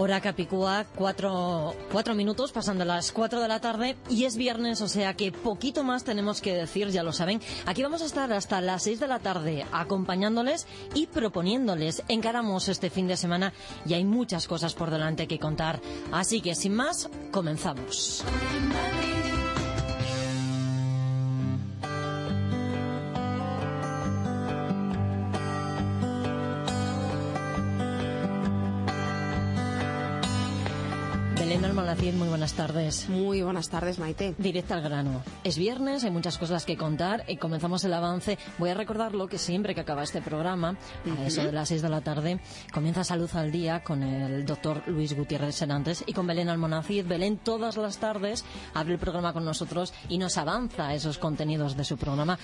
Hora Capicúa, cuatro, cuatro minutos pasando las cuatro de la tarde y es viernes, o sea que poquito más tenemos que decir, ya lo saben. Aquí vamos a estar hasta las seis de la tarde acompañándoles y proponiéndoles. Encaramos este fin de semana y hay muchas cosas por delante que contar. Así que sin más, comenzamos. Almalacid, muy buenas tardes. Muy buenas tardes, Maite. Directa al grano. Es viernes, hay muchas cosas que contar y comenzamos el avance. Voy a recordarlo que siempre que acaba este programa, a eso de las seis de la tarde, comienza Salud al Día con el doctor Luis Gutiérrez Senantes y con Belén Almonacid. Belén todas las tardes abre el programa con nosotros y nos avanza esos contenidos de su programa.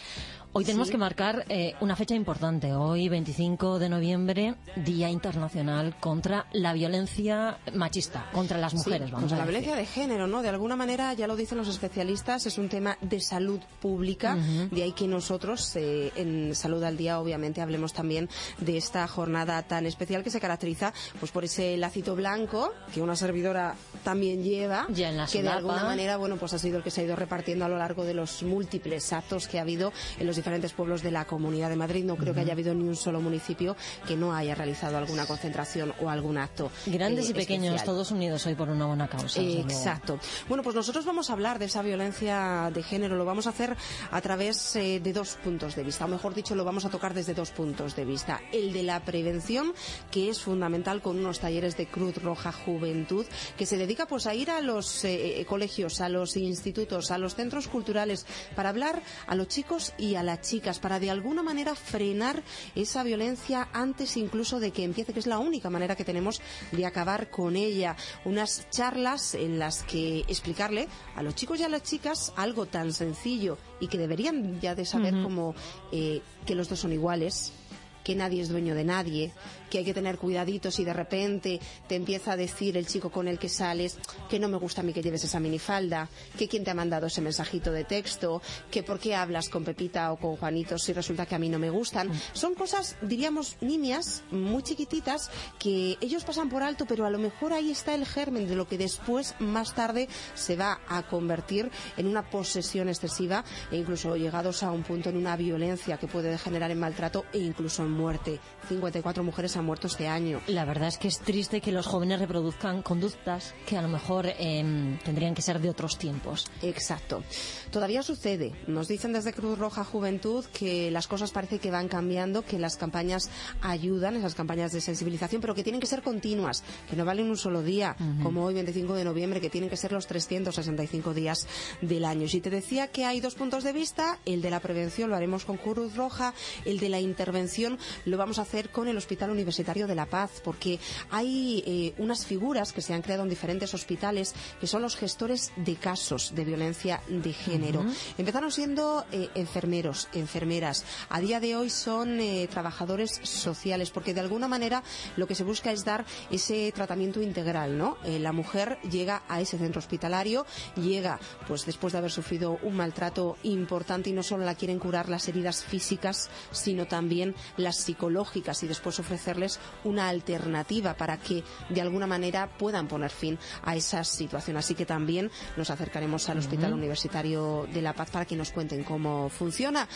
Hoy tenemos que marcar eh, una fecha importante. Hoy, 25 de noviembre, Día Internacional contra la Violencia Machista, contra las mujeres. vamos contra a la decir. violencia de género, ¿no? De alguna manera, ya lo dicen los especialistas, es un tema de salud pública. De ahí que nosotros, eh, en Salud al Día, obviamente, hablemos también de esta jornada tan especial que se caracteriza pues por ese lacito blanco que una servidora también lleva, Ya en la que de alguna manera, bueno, pues ha sido el que se ha ido repartiendo a lo largo de los múltiples actos que ha habido en los diferentes pueblos de la Comunidad de Madrid. No creo que haya habido ni un solo municipio que no haya realizado alguna concentración o algún acto. Grandes eh, y pequeños, especial. todos unidos hoy por una buena causa. Exacto. Bueno, pues nosotros vamos a hablar de esa violencia de género. Lo vamos a hacer a través eh, de dos puntos de vista, o mejor dicho, lo vamos a tocar desde dos puntos de vista. El de la prevención, que es fundamental con unos talleres de Cruz Roja Juventud, que se dedica pues a ir a los eh, colegios, a los institutos, a los centros culturales, para hablar a los chicos y a las chicas, para de alguna manera frenar esa violencia antes incluso de que empiece, que es la única manera que tenemos de acabar con ella. Unas charlas en las que explicarle a los chicos y a las chicas algo tan sencillo y que deberían ya de saber como eh, que los dos son iguales que nadie es dueño de nadie, que hay que tener cuidaditos y de repente te empieza a decir el chico con el que sales que no me gusta a mí que lleves esa minifalda, que quién te ha mandado ese mensajito de texto, que por qué hablas con Pepita o con Juanito si resulta que a mí no me gustan. Son cosas, diríamos, niñas, muy chiquititas, que ellos pasan por alto, pero a lo mejor ahí está el germen de lo que después, más tarde, se va a convertir en una posesión excesiva e incluso llegados a un punto en una violencia que puede degenerar en maltrato e incluso en muerte. 54 mujeres han muerto este año. La verdad es que es triste que los jóvenes reproduzcan conductas que a lo mejor em, tendrían que ser de otros tiempos. Exacto. Todavía sucede. Nos dicen desde Cruz Roja Juventud que las cosas parece que van cambiando, que las campañas ayudan, esas campañas de sensibilización, pero que tienen que ser continuas, que no valen un solo día, como hoy 25 de noviembre, que tienen que ser los 365 días del año. Si te decía que hay dos puntos de vista, el de la prevención lo haremos con Cruz Roja, el de la intervención lo vamos a hacer con el Hospital Universitario de La Paz, porque hay eh, unas figuras que se han creado en diferentes hospitales que son los gestores de casos de violencia de género. Empezaron siendo eh, enfermeros, enfermeras. A día de hoy son eh, trabajadores sociales, porque de alguna manera lo que se busca es dar ese tratamiento integral, ¿no? La mujer llega a ese centro hospitalario, llega, pues después de haber sufrido un maltrato importante y no solo la quieren curar las heridas físicas, sino también las psicológicas y después ofrecerles una alternativa para que de alguna manera puedan poner fin a esa situación. Así que también nos acercaremos al Hospital Universitario de La Paz para que nos cuenten cómo funciona.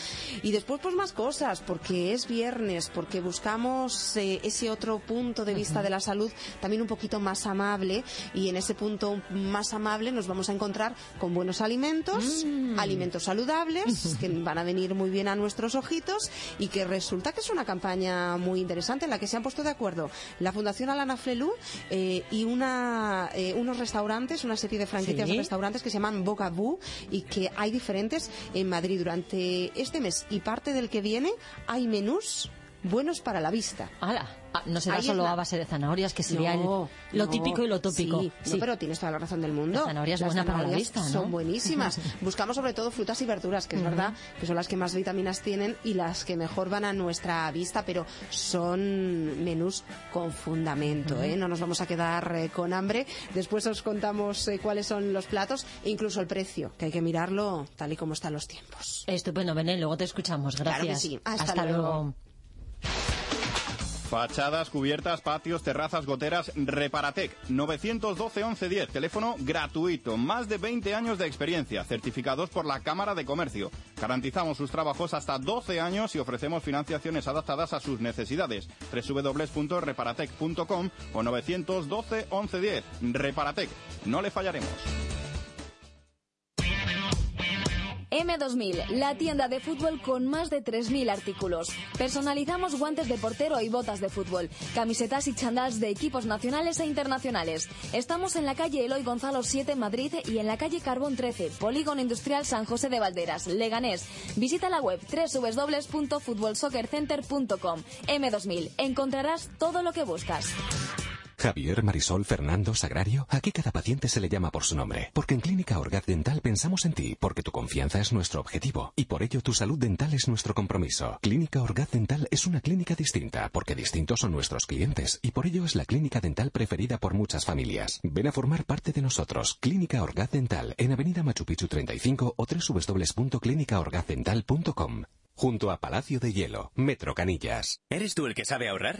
Y después, pues más cosas, porque es viernes, porque buscamos eh, ese otro punto de vista de la salud también un poquito más amable y en ese punto más amable nos vamos a encontrar con buenos alimentos, alimentos saludables que van a venir muy bien a nuestros ojitos y que resulta que es una campaña muy interesante en la que se han puesto de acuerdo la Fundación Alana Flelu eh, y una, eh, unos restaurantes, una serie de franquicias Sí. de restaurantes que se llaman Bocabú y que hay diferentes en Madrid durante este mes y parte del que viene hay menús buenos para la vista. ¡Hala! Ah, no será Ahí es solo la- a base de zanahorias, que sería el- lo no. típico y lo tópico. Sí, no, pero tienes toda la razón del mundo. La zanahoria es Las buena para la vista. Son buenísimas. Buscamos sobre todo frutas y verduras, que es verdad que son las que más vitaminas tienen y las que mejor van a nuestra vista, pero son menús con fundamento, ¿eh? No nos vamos a quedar eh, con hambre. Después os contamos eh, cuáles son los platos e incluso el precio, que hay que mirarlo tal y como están los tiempos. Estupendo, Belén, luego te escuchamos. Gracias. Claro que sí. Hasta luego. Fachadas, cubiertas, patios, terrazas, goteras, Reparatec. 912 1110, teléfono gratuito. Más de 20 años de experiencia, certificados por la Cámara de Comercio. Garantizamos sus trabajos hasta 12 años y ofrecemos financiaciones adaptadas a sus necesidades. www.reparatec.com o 912 1110. Reparatec. No le fallaremos. M2000, la tienda de fútbol con más de 3.000 artículos. Personalizamos guantes de portero y botas de fútbol, camisetas y chandals de equipos nacionales e internacionales. Estamos en la calle Eloy Gonzalo 7 Madrid y en la calle Carbón 13, Polígono Industrial San José de Valderas, Leganés. Visita la web www.futbolsoccercenter.com. M2000, encontrarás todo lo que buscas. Javier, Marisol, Fernando, Sagrario. Aquí cada paciente se le llama por su nombre. Porque en Clínica Orgaz Dental pensamos en ti, porque tu confianza es nuestro objetivo. Y por ello tu salud dental es nuestro compromiso. Clínica Orgaz Dental es una clínica distinta, porque distintos son nuestros clientes. Y por ello es la clínica dental preferida por muchas familias. Ven a formar parte de nosotros. Clínica Orgaz Dental, en Avenida Machu Picchu 35 o www.clinicaorgazdental.com. Junto a Palacio de Hielo, Metro Canillas. ¿Eres tú el que sabe ahorrar?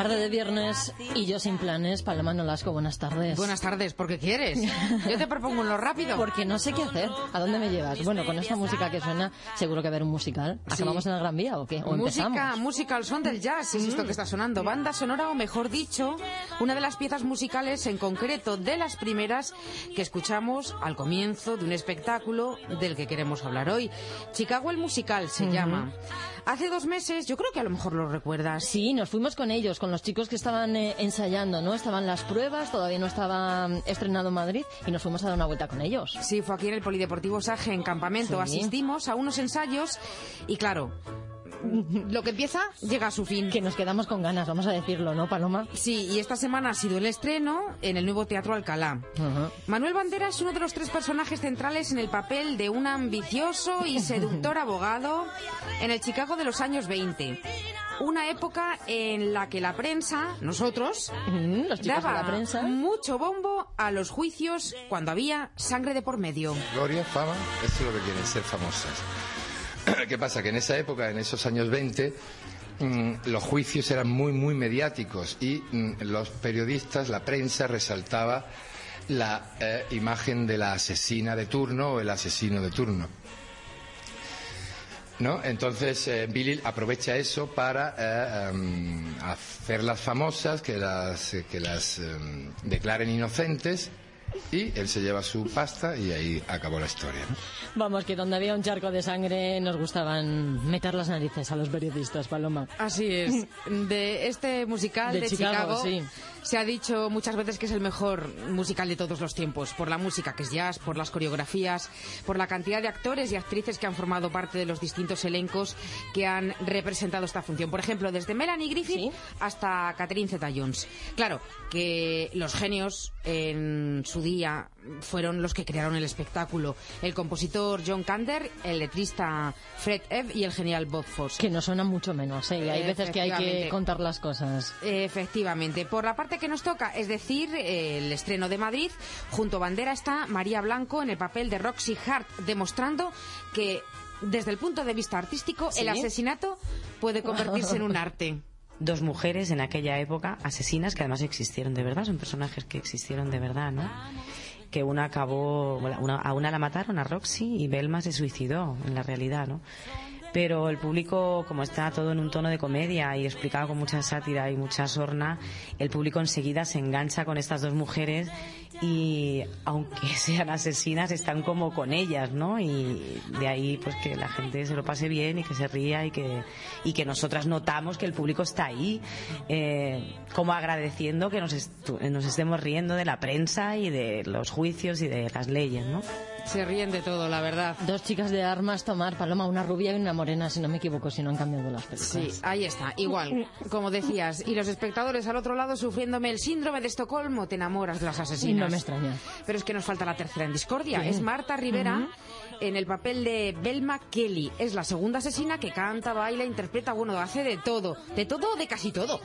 Tarde de viernes y yo sin planes. Paloma Nolasco, buenas tardes. Buenas tardes, ¿por qué quieres? Yo te propongo lo rápido. Porque no sé qué hacer. ¿A dónde me llevas? Bueno, con esta música que suena, seguro que va a haber un musical. ¿Acabamos en la Gran Vía o qué? ¿O música, empezamos? música al son del jazz, es esto que está sonando. Banda sonora, o mejor dicho, una de las piezas musicales, en concreto de las primeras que escuchamos al comienzo de un espectáculo del que queremos hablar hoy. Chicago el musical se llama. Hace dos meses, yo creo que a lo mejor lo recuerdas. Sí, nos fuimos con ellos, con los chicos que estaban eh, ensayando, ¿no? Estaban las pruebas, todavía no estaba mm, estrenado en Madrid y nos fuimos a dar una vuelta con ellos. Sí, fue aquí en el Polideportivo Saje, en campamento. Sí. Asistimos a unos ensayos y claro, lo que empieza llega a su fin. Que nos quedamos con ganas, vamos a decirlo, ¿no, Paloma? Sí, y esta semana ha sido el estreno en el nuevo Teatro Alcalá. Manuel Bandera es uno de los tres personajes centrales en el papel de un ambicioso y seductor abogado en el Chicago de los años 20. Una época en la que la prensa, nosotros, Mm, Los chicos de daba la prensa. mucho bombo a los juicios cuando había sangre de por medio. Gloria, fama, eso es lo que quieren, ser famosas. ¿Qué pasa? Que en esa época, en esos años 20, mm, los juicios eran muy, muy mediáticos y mm, los periodistas, la prensa, resaltaba la eh, imagen de la asesina de turno o el asesino de turno. ¿No? Entonces eh, Billy aprovecha eso para eh, em, hacerlas famosas, que las, que las em, declaren inocentes y él se lleva su pasta y ahí acabó la historia. ¿no? Vamos, que donde había un charco de sangre nos gustaban meter las narices a los periodistas, Paloma. Así es. De este musical De de, Chicago, Chicago, sí. se ha dicho muchas veces que es el mejor musical de todos los tiempos. Por la música que es jazz, por las coreografías, por la cantidad de actores y actrices que han formado parte de los distintos elencos que han representado esta función. Por ejemplo, desde Melanie Griffith Sí. hasta Catherine Zeta-Jones. Claro, que los genios en su día fueron los que crearon el espectáculo. El compositor John Kander, el letrista Fred Ebb y el genial Bob Fosse. Que nos suenan mucho menos, ¿eh? Hay veces que hay que contar las cosas. Efectivamente. Por la parte que nos toca, es decir, el estreno de Madrid, junto a Bandera está María Blanco en el papel de Roxy Hart, demostrando que desde el punto de vista artístico ¿Sí? el asesinato puede convertirse en un arte. Dos mujeres en aquella época, asesinas, que además existieron de verdad, son personajes que existieron de verdad, ¿no? Que una acabó, una- a una la mataron, a Roxy, y Belma se suicidó, en la realidad, ¿no? Pero el público, como está todo en un tono de comedia y explicado con mucha sátira y mucha sorna, el público enseguida se engancha con estas dos mujeres y aunque sean asesinas están como con ellas, ¿no? Y de ahí pues que la gente se lo pase bien y que se ría y que y que nosotras notamos que el público está ahí eh, como agradeciendo que nos, nos estemos riendo de la prensa y de los juicios y de las leyes, ¿no? Se ríen de todo, la verdad. Dos chicas de armas tomar, Paloma, una rubia y una morena, si no me equivoco, si no han cambiado las películas. Sí, ahí está, igual, como decías. Y los espectadores al otro lado sufriéndome el síndrome de Estocolmo, te enamoras de las asesinas. No me extraña. Pero es que nos falta la tercera en discordia. Es Marta Rivera. En el papel de Belma Kelly. Es la segunda asesina que canta, baila, interpreta, bueno, hace de todo. De todo o de casi todo.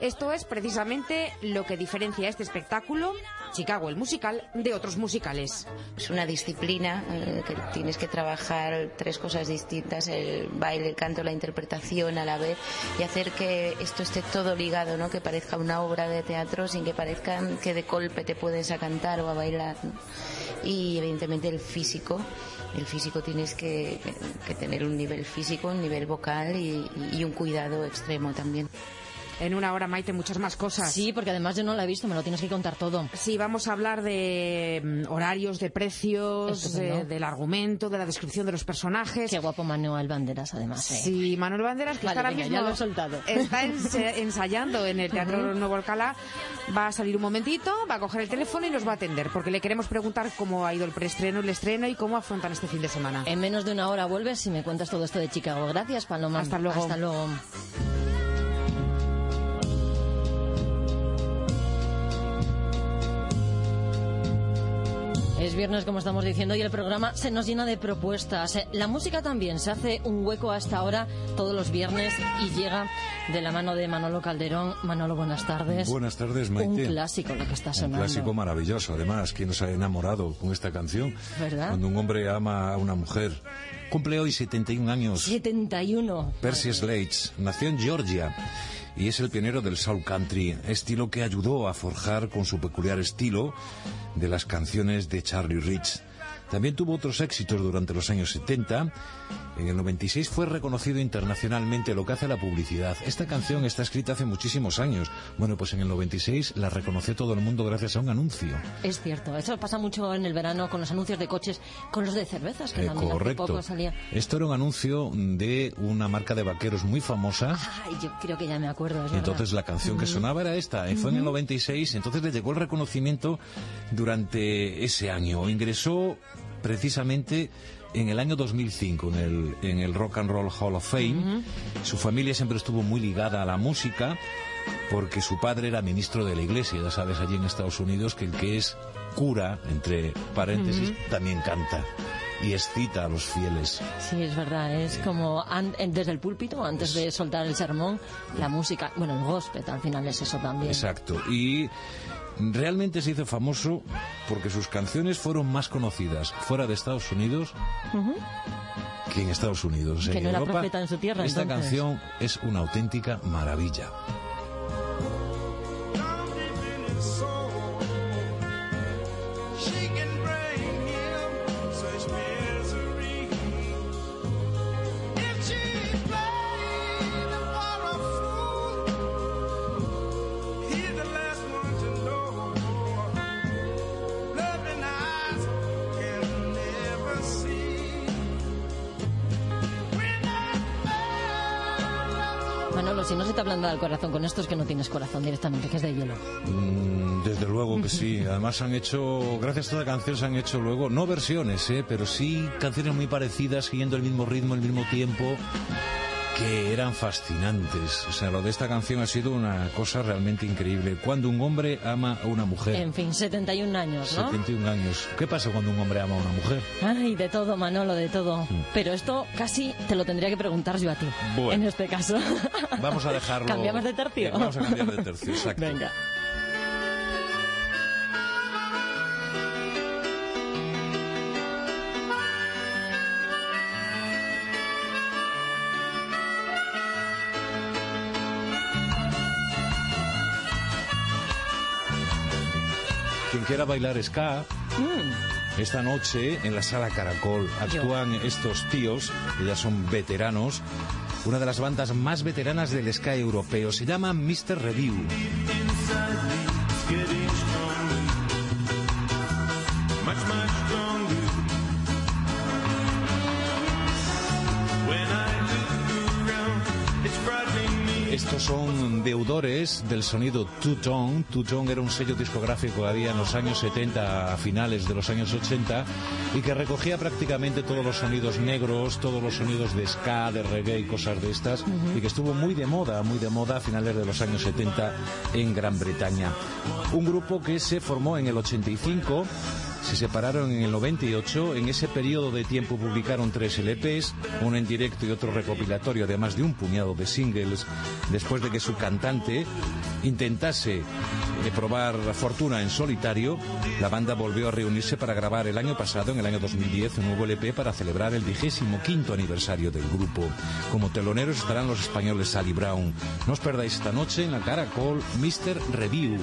Esto es precisamente lo que diferencia este espectáculo, Chicago el musical, de otros musicales. Es una disciplina eh, que tienes que trabajar tres cosas distintas, el baile, el canto, la interpretación a la vez y hacer que esto esté todo ligado, ¿no? que parezca una obra de teatro sin que parezcan que de golpe te puedes a cantar o a bailar. ¿no? Y evidentemente el físico, el físico tienes que, que tener un nivel físico, un nivel vocal y un cuidado extremo también. En una hora, Maite, muchas más cosas. Sí, porque además yo no la he visto, me lo tienes que contar todo. Sí, vamos a hablar de mm, horarios, de precios, de- del argumento, de la descripción de los personajes. Qué guapo Manuel Banderas, además. ¿eh? Sí, Manuel Banderas, que Vale, está ahora mismo ya lo he soltado. está ensayando en el Teatro Nuevo Alcalá, va a salir un momentito, va a coger el teléfono y nos va a atender, porque le queremos preguntar cómo ha ido el preestreno, el estreno y cómo afrontan este fin de semana. En menos de una hora vuelves y me cuentas todo esto de Chicago. Gracias, Paloma. Hasta luego. Hasta luego. Es viernes, como estamos diciendo, y el programa se nos llena de propuestas. Eh, La música también se hace un hueco a esta hora todos los viernes y llega de la mano de Manolo Calderón. Manolo, buenas tardes. Buenas tardes, Un Maite. clásico lo que está Un sonando. clásico maravilloso, además, ¿quién nos ha enamorado con esta canción? ¿Verdad? Cuando un hombre ama a una mujer. Cumple hoy 71 años. 71. Percy Sledge nació en Georgia y es el pionero del soul country, estilo que ayudó a forjar con su peculiar estilo de las canciones de Charlie Rich. También tuvo otros éxitos durante los años 70. En el 96 fue reconocido internacionalmente lo que hace la publicidad. Esta canción está escrita hace muchísimos años. Bueno, pues en el 96 la reconoció todo el mundo gracias a un anuncio. Es cierto, eso pasa mucho en el verano con los anuncios de coches, con los de cervezas, que Eh, también hace correcto. poco salía. Esto era un anuncio de una marca de vaqueros muy famosa. Ay, yo creo que ya me acuerdo, entonces la verdad. canción que sonaba era esta, y fue en el Ujú. 96, entonces le llegó el reconocimiento durante ese año. Ingresó precisamente en el año 2005 en el, en el Rock and Roll Hall of Fame. Su familia siempre estuvo muy ligada a la música porque su padre era ministro de la iglesia, ya sabes, allí en Estados Unidos, que el que es cura, entre paréntesis, también canta y excita a los fieles. Sí, es verdad, es como an- desde el púlpito, antes de soltar el sermón, la música, bueno, el gospel al final es eso también. Exacto. Y realmente se hizo famoso porque sus canciones fueron más conocidas fuera de Estados Unidos Ujú. que en Estados Unidos. Que en no era Europa, profeta en su tierra, Esta entonces. canción es una auténtica maravilla. Ablanda el corazón con esto es que no tienes corazón directamente, que es de hielo. Mm, desde luego que sí. Además han hecho, gracias a esta canción se han hecho luego, no versiones, ¿eh? pero sí canciones muy parecidas, siguiendo el mismo ritmo, el mismo tiempo, que eran fascinantes. O sea, lo de esta canción ha sido una cosa realmente increíble. Cuando un hombre ama a una mujer. En fin, 71 años, ¿no? 71 años. ¿Qué pasa cuando un hombre ama a una mujer? Ay, de todo, Manolo, de todo. Pero esto casi te lo tendría que preguntar yo a ti, Bueno. en este caso. Vamos a dejarlo. ¿Cambiamos de tercio? Eh, vamos a cambiar de tercio, exacto. Venga. Quiera bailar ska, Mm. esta noche en la sala Caracol actúan estos tíos, que ya son veteranos, una de las bandas más veteranas del ska europeo. Se llama Mr. Review. Estos son deudores del sonido Two-Tone. Two-Tone era un sello discográfico que había en los años 70, a finales de los años 80, y que recogía prácticamente todos los sonidos negros, todos los sonidos de ska, de reggae y cosas de estas, y que estuvo muy de moda, muy de moda a finales de los años 70 en Gran Bretaña. Un grupo que se formó en el 85 se separaron en el 98. En ese periodo de tiempo publicaron tres LPs, uno en directo y otro recopilatorio, además de un puñado de singles, después de que su cantante intentase eh, probar fortuna en solitario. La banda volvió a reunirse para grabar el año pasado, en el año 2010, un nuevo LP para celebrar el vigésimo quinto aniversario del grupo. Como teloneros estarán los españoles Sally Brown. No os perdáis esta noche en la Caracol Mr. Review.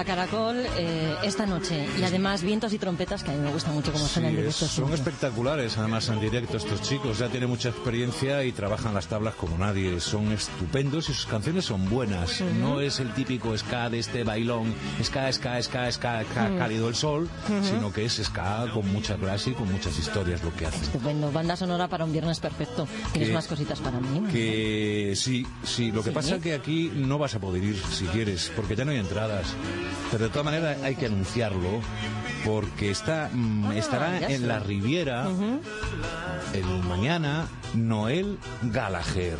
La Caracol eh, esta noche. Y además vientos y trompetas, que a mí me gusta mucho cómo Sí, en es- son siempre. espectaculares, además en directo estos chicos. Ya tienen mucha experiencia y trabajan las tablas como nadie. Son estupendos y sus canciones son buenas. Ujú. No es el típico ska de este bailón, ska, ska, ska, ska, ska, Ujú. cálido el sol, Ujú. sino que es ska con mucha clase y con muchas historias lo que hace. Estupendo. Banda sonora para un viernes perfecto. Tienes más cositas para mí. Que sí, sí, lo que Sí. pasa es que aquí no vas a poder ir si quieres, porque ya no hay entradas. Pero de todas maneras hay que anunciarlo, porque está mm, estará Ah, ya en la Riviera el mañana Noel Gallagher.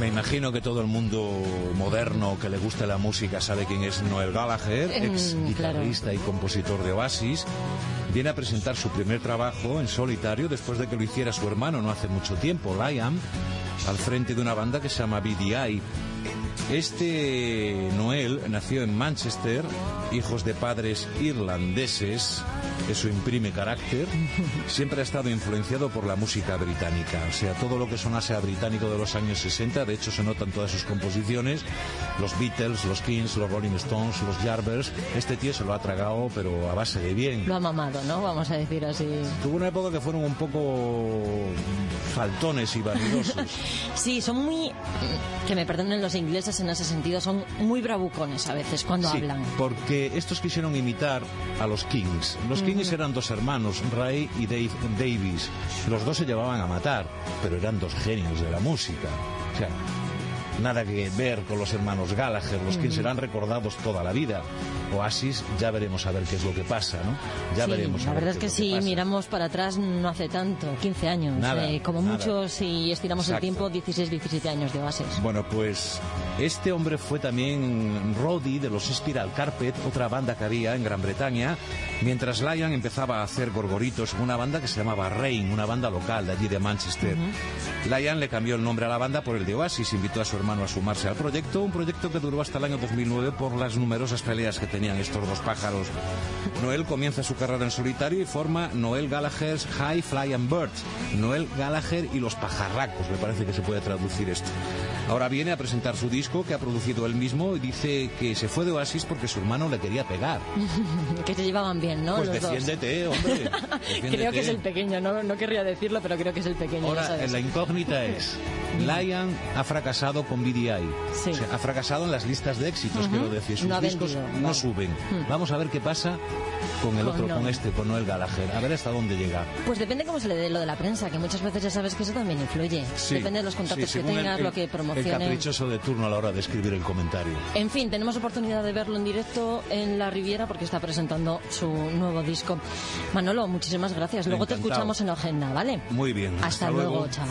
Me imagino que todo el mundo moderno que le gusta la música sabe quién es Noel Gallagher, Mm, ex guitarrista y compositor de Oasis. Viene a presentar su primer trabajo en solitario después de que lo hiciera su hermano no hace mucho tiempo, Liam, al frente de una banda que se llama BDI. Este Noel nació en Manchester, hijos de padres irlandeses, eso imprime carácter. Siempre ha estado influenciado por la música británica, o sea, todo lo que sonase a británico de los años 60, de hecho se notan todas sus composiciones, los Beatles, los Kings, los Rolling Stones, los Yardbirds, este tío se lo ha tragado, pero a base de bien. Lo ha mamado, ¿no? Vamos a decir así. Tuvo una época que fueron un poco faltones y vanidosos. Sí, son muy... Que me perdonen los ingleses en ese sentido, son muy bravucones a veces cuando Sí, hablan. porque estos quisieron imitar a los Kings. Los Kings eran dos hermanos, Ray y Dave Davis. Los dos se llevaban a matar, pero eran dos genios de la música. O sea, nada que ver con los hermanos Gallagher. Los Ujú. serán recordados toda la vida. Oasis, ya veremos a ver qué es lo que pasa, ¿no? Ya Sí, veremos. a la ver verdad es que si miramos para atrás no hace tanto, 15 años. Nada, eh, como nada. mucho si estiramos el Exacto. tiempo, 16, 17 años de bases. Bueno, pues este hombre fue también Roddy de los Spiral Carpet, otra banda que había en Gran Bretaña, mientras Lion empezaba a hacer gorgoritos una banda que se llamaba Rain, una banda local de allí de Manchester. Lion le cambió el nombre a la banda por el de Oasis, invitó a su hermano a sumarse al proyecto, un proyecto que duró hasta el año 2009 por las numerosas peleas que tenían estos dos pájaros. Noel comienza su carrera en solitario y forma Noel Gallagher's High Flying Birds. Noel Gallagher y los pajarracos, me parece que se puede traducir esto. Ahora viene a presentar su disco que ha producido él mismo y dice que se fue de Oasis porque su hermano le quería pegar. que se llevaban bien, ¿no? pues Los dos. defiéndete, hombre. defiéndete. Creo que es el pequeño, no, no querría decirlo, pero creo que es el pequeño. Ahora, la incógnita es, Lion ha fracasado con BDI. Sí. O sea, ha fracasado en las listas de éxitos, Ujú. quiero decir. Sus No discos vendido, no vale. suben. Hmm. Vamos a ver qué pasa con el Con otro, con este, con Noel Gallagher. A ver hasta dónde llega. Pues depende cómo se le dé lo de la prensa, que muchas veces ya sabes que eso también influye. Sí, depende de los contactos sí, que el- tengas, el- lo que El promocione. caprichoso de turno a la hora de escribir el comentario. En fin, tenemos oportunidad de verlo en directo en La Riviera porque está presentando su nuevo disco. Manolo, muchísimas gracias. Luego te escuchamos en la agenda, ¿vale? Muy bien. Hasta, luego, chao.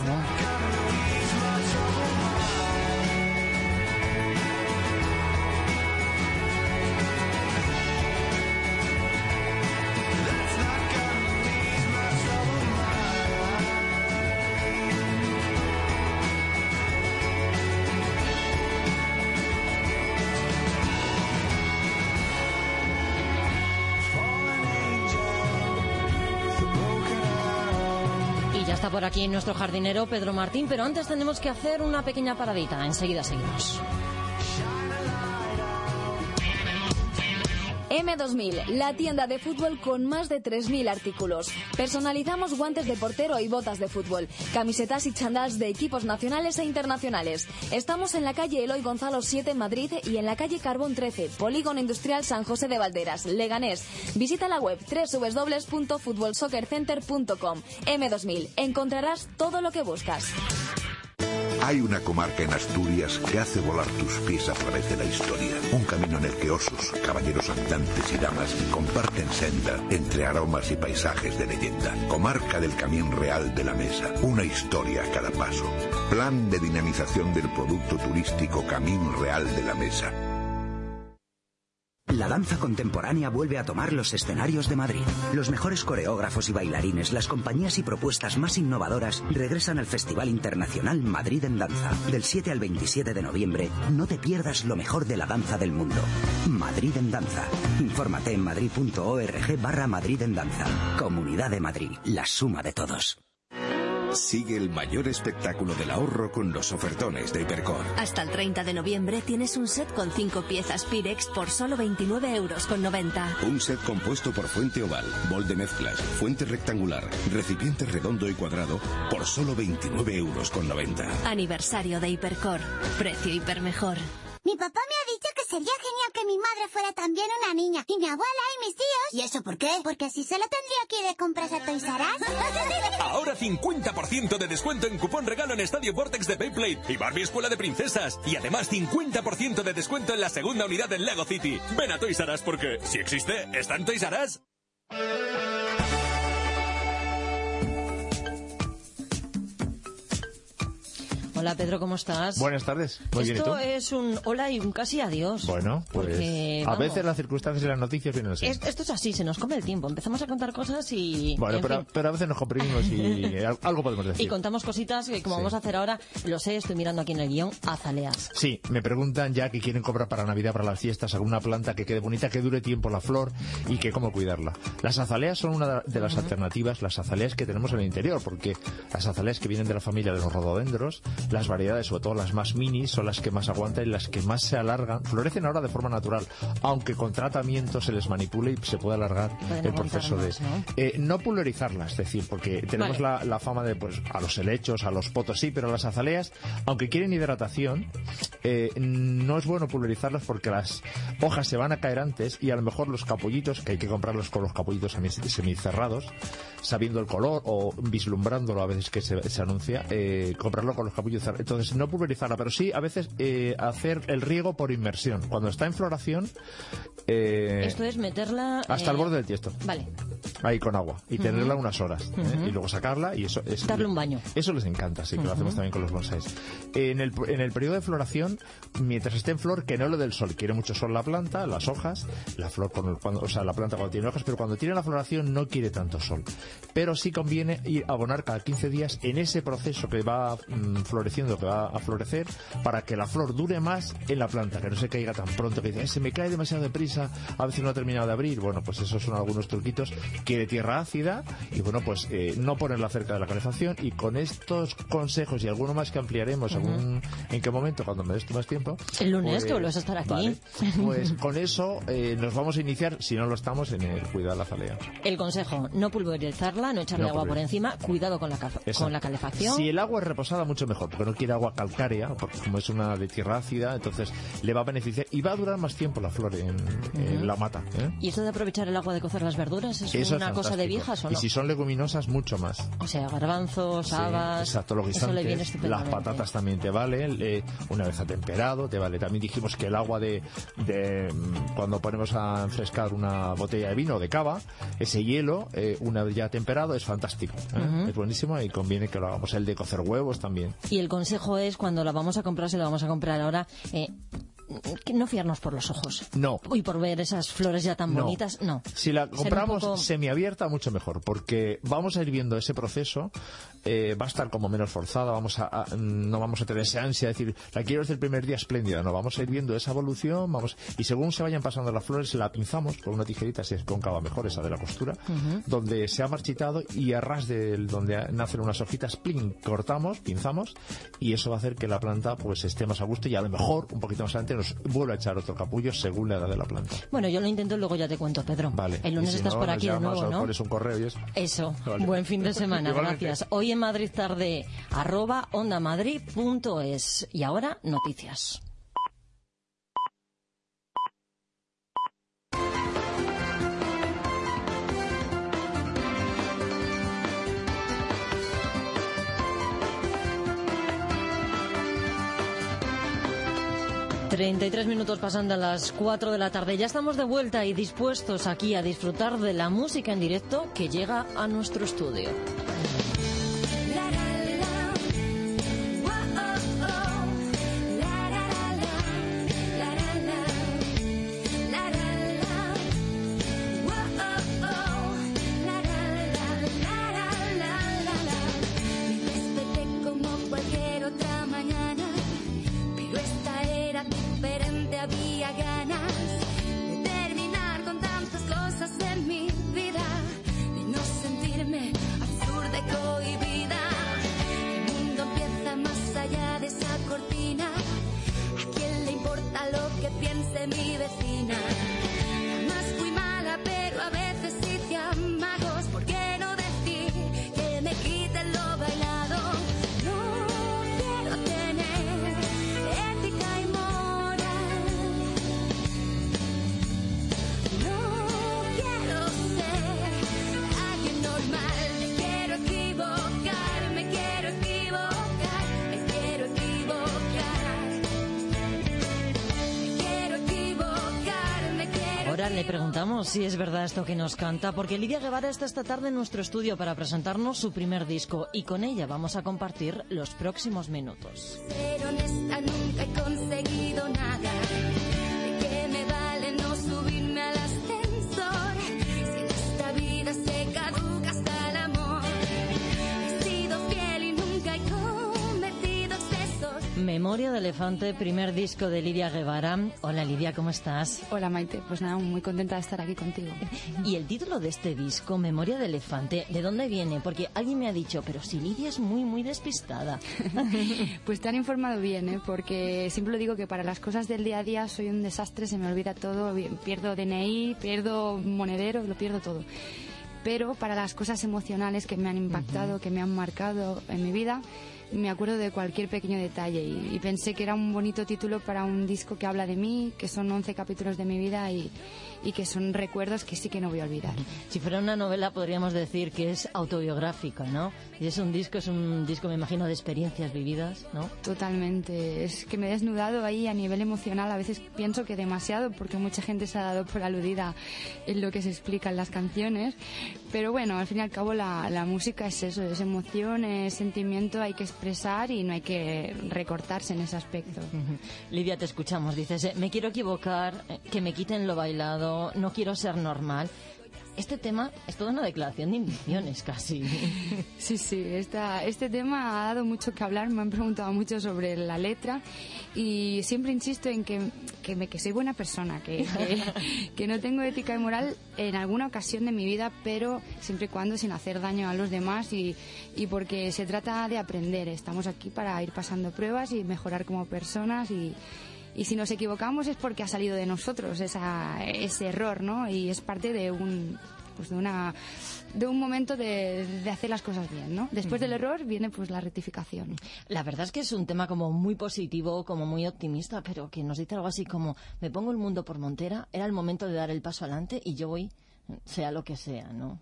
Está por aquí nuestro jardinero Pedro Martín, pero antes tenemos que hacer una pequeña paradita. Enseguida seguimos. M2000, la tienda de fútbol con más de 3.000 artículos. Personalizamos guantes de portero y botas de fútbol, camisetas y chandals de equipos nacionales e internacionales. Estamos en la calle Eloy Gonzalo 7 en Madrid y en la calle Carbón 13, Polígono Industrial San José de Valderas, Leganés. Visita la web www.futbolsoccercenter.com. M2000, encontrarás todo lo que buscas. Hay una comarca en Asturias que hace volar tus pies a través de la historia. Un camino en el que osos, caballeros andantes y damas comparten senda entre aromas y paisajes de leyenda. Comarca del Camín Real de la Mesa. Una historia a cada paso. Plan de dinamización del producto turístico Camín Real de la Mesa. La danza contemporánea vuelve a tomar los escenarios de Madrid. Los mejores coreógrafos y bailarines, las compañías y propuestas más innovadoras regresan al Festival Internacional Madrid en Danza. Del 7 al 27 de noviembre, no te pierdas lo mejor de la danza del mundo. Madrid en Danza. Infórmate en madrid.org barra Madrid en Danza. Comunidad de Madrid, la suma de todos. Sigue el mayor espectáculo del ahorro con los ofertones de Hipercor. Hasta el 30 de noviembre tienes un set con 5 piezas Pirex por solo 29 euros con 90. Un set compuesto por fuente oval, bol de mezclas, fuente rectangular, recipiente redondo y cuadrado por solo 29 euros con 90. Aniversario de Hipercor. Precio hiper mejor. Mi papá me ha dicho que sería genial que mi madre fuera también una niña. Y mi abuela y mis tíos. ¿Y eso por qué? Porque así solo tendría que ir de compras a Toys R Us. Ahora 50% de descuento en cupón regalo en Estadio Vortex de Beyblade y Barbie Escuela de Princesas. Y además 50% de descuento en la segunda unidad del Lego City. Ven a Toys R Us porque, si existe, está en Toys R Us. Hola Pedro, ¿cómo estás? Buenas tardes. Muy bien, ¿y Esto tú? es un hola y un casi adiós. Bueno, pues Porque, a vamos, veces las circunstancias y las noticias vienen así. es- esto es así, se nos come el tiempo. Empezamos a contar cosas y. Bueno, en pero, fin. pero a veces nos comprimimos y al- algo podemos decir. Y contamos cositas que, como Sí. vamos a hacer ahora, lo sé, estoy mirando aquí en el guion, azaleas. Sí, me preguntan ya que quieren comprar para Navidad, para las fiestas, alguna planta que quede bonita, que dure tiempo la flor y que cómo cuidarla. Las azaleas son una de las alternativas, las azaleas que tenemos en el interior, porque las azaleas que vienen de la familia de los rododendros, las variedades, sobre todo las más mini, son las que más aguantan y las que más se alargan. Florecen ahora de forma natural, aunque con tratamiento se les manipule y se puede alargar Pueden el proceso de... ¿no? Eh, no pulverizarlas, es decir, porque tenemos Vale. la, la fama de pues a los helechos, a los potos, sí, pero las azaleas, aunque quieren hidratación, eh, no es bueno pulverizarlas porque las hojas se van a caer antes y a lo mejor los capullitos, que hay que comprarlos con los capullitos semi- semicerrados, sabiendo el color o vislumbrándolo a veces que se, se anuncia, eh, comprarlo con los capullitos Entonces, no pulverizarla, pero sí a veces eh, hacer el riego por inmersión. Cuando está en floración, eh, Esto es meterla. hasta eh, el borde del tiesto Vale. ahí con agua y Ujú. tenerla unas horas ¿eh? Ujú. y luego sacarla y eso es Darle un baño. eso les encanta sí que lo Ujú. hacemos también con los bonsáis en el, en el periodo de floración mientras esté en flor que no le dé el sol quiere mucho sol la planta las hojas la flor con el- cuando, o sea la planta cuando tiene hojas pero cuando tiene la floración no quiere tanto sol pero sí conviene ir a abonar cada 15 días en ese proceso que va mm, floreciendo que va a florecer para que la flor dure más en la planta que no se caiga tan pronto que dice "Ay, se me cae demasiado deprisa a veces no ha terminado de abrir bueno pues esos son algunos truquitos quiere tierra ácida y bueno pues eh, no ponerla cerca de la calefacción y con estos consejos y alguno más que ampliaremos según en qué momento cuando me des más tiempo El lunes, pues, que vuelves a estar aquí. vale, pues con eso eh, nos vamos a iniciar si no lo estamos en el cuidar la zalea. El consejo, no pulverizarla, no echarle No agua por encima, cuidado con la, con la calefacción. Si el agua es reposada, mucho mejor, porque no quiere agua calcárea, porque como es una de tierra ácida, entonces le va a beneficiar y va a durar más tiempo la flor en, la mata. ¿eh? ¿Y esto de aprovechar el agua de cocer las verduras es Eso una es cosa de viejas o Y no? si son leguminosas, mucho más. O sea, garbanzos, Sí, habas. exacto, eso le viene guisantes, las patatas también te vale, eh, una vez atemperado te vale. También dijimos que el agua de, de, mm, cuando ponemos a enfrescar una botella de vino de cava, ese hielo, eh, una vez ya temperado, es fantástico. ¿eh? Es buenísimo y conviene que lo hagamos. El de cocer huevos también. Y el consejo es cuando la vamos a comprar, si la vamos a comprar ahora, eh, que no fiarnos por los ojos. No. Y por ver esas flores ya tan No. bonitas, no. Si la compramos poco- semiabierta, mucho mejor, porque vamos a ir viendo ese proceso, eh, va a estar como menos forzada, vamos a, a- no vamos a tener esa ansia de decir, la quiero desde el primer día espléndida, no, vamos a ir viendo esa evolución, vamos, y según se vayan pasando las flores, la pinzamos con una tijerita, si es cóncava mejor, esa de la costura, donde se ha marchitado y a ras de donde nacen unas hojitas, plin, cortamos, pinzamos, y eso va a hacer que la planta pues esté más a gusto y a lo mejor un poquito más adelante nos vuelve a echar otro capullo según la edad de la planta. Bueno, yo lo intento y luego ya te cuento, Pedro. Vale. El lunes si estás no, por aquí de nuevo, ¿no? un correo y eso. Eso. Vale. Buen fin de semana. Gracias. Hoy en Madrid tarde, arroba ondamadrid.es. Y ahora, noticias. Treinta y tres minutos pasando a las 4 de la tarde. Ya estamos de vuelta y dispuestos aquí a disfrutar de la música en directo que llega a nuestro estudio. Preguntamos si es verdad esto que nos canta, porque Lidia Guevara está esta tarde en nuestro estudio para presentarnos su primer disco y con ella vamos a compartir los próximos minutos. Memoria de Elefante, primer disco de Lidia Guevara. Hola Lidia, ¿cómo estás? Hola Maite, pues nada, muy contenta de estar aquí contigo. Y el título de este disco, Memoria de Elefante, ¿de dónde viene? Porque alguien me ha dicho, pero si Lidia es muy, muy despistada. Pues te han informado bien, ¿eh? porque siempre digo que para las cosas del día a día soy un desastre, se me olvida todo, pierdo DNI, pierdo monedero, lo pierdo todo. Pero para las cosas emocionales que me han impactado, que me han marcado en mi vida, me acuerdo de cualquier pequeño detalle y, y pensé que era un bonito título para un disco que habla de mí, que son 11 capítulos de mi vida y, y que son recuerdos que sí que no voy a olvidar. Si fuera una novela podríamos decir que es autobiográfica, ¿no? Y es un disco, es un disco, me imagino, de experiencias vividas, ¿no? Totalmente. Es que me he desnudado ahí a nivel emocional. A veces pienso que demasiado, porque mucha gente se ha dado por aludida en lo que se explica en las canciones. Pero bueno, al fin y al cabo la, la música es eso, es emoción, es sentimiento, hay que expresar y no hay que recortarse en ese aspecto. Lidia, te escuchamos. Dices, eh, me quiero equivocar, eh, que me quiten lo bailado, no quiero ser normal. Este tema es toda una declaración de intenciones casi. Sí, sí, esta, este tema ha dado mucho que hablar, me han preguntado mucho sobre la letra y siempre insisto en que, que, me- que soy buena persona, que, que, que no tengo ética y moral en alguna ocasión de mi vida, pero siempre y cuando sin hacer daño a los demás y, y porque se trata de aprender. Estamos aquí para ir pasando pruebas y mejorar como personas y, y si nos equivocamos es porque ha salido de nosotros esa, ese error, ¿no? Y es parte de un, pues de una, de un momento de, de hacer las cosas bien, ¿no? Después del error viene pues la rectificación. La verdad es que es un tema como muy positivo, como muy optimista, pero que nos dice algo así como, me pongo el mundo por montera, era el momento de dar el paso adelante y yo voy, sea lo que sea, ¿no?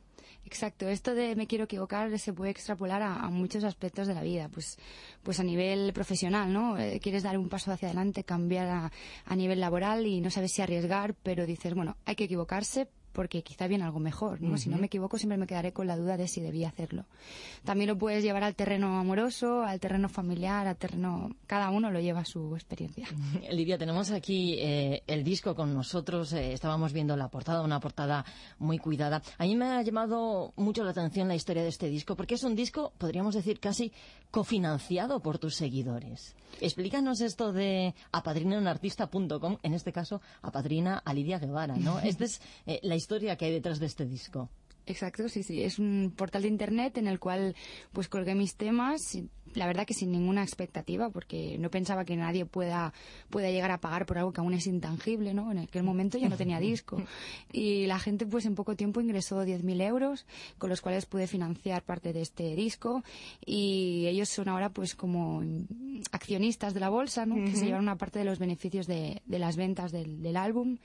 Exacto, esto de me quiero equivocar se puede extrapolar a, muchos aspectos de la vida, pues, pues a nivel profesional, ¿no? Eh, quieres dar un paso hacia adelante, cambiar a, a nivel laboral y no sabes si arriesgar, pero dices, bueno, hay que equivocarse porque quizá viene algo mejor, ¿no? Si no me equivoco siempre me quedaré con la duda de si debía hacerlo. También lo puedes llevar al terreno amoroso, al terreno familiar, al terreno... Cada uno lo lleva a su experiencia. Lidia, tenemos aquí eh, el disco con nosotros. eh, estábamos viendo la portada, una portada muy cuidada. A mí me ha llamado mucho la atención la historia de este disco, porque es un disco, podríamos decir, casi cofinanciado por tus seguidores. Explícanos esto de apadrinaunartista.com, en este caso, apadrina a Lidia Guevara, ¿no? Esta es eh, la historia que hay detrás de este disco. Exacto, sí, sí. Es un portal de internet en el cual pues colgué mis temas, y la verdad que sin ninguna expectativa, porque no pensaba que nadie pueda, pueda llegar a pagar por algo que aún es intangible, ¿no? En aquel momento ya no tenía disco. Y la gente, pues en poco tiempo ingresó 10.000 euros, con los cuales pude financiar parte de este disco. Y ellos son ahora, pues, como accionistas de la bolsa, ¿no? Que se llevan una parte de los beneficios de, de las ventas del, del álbum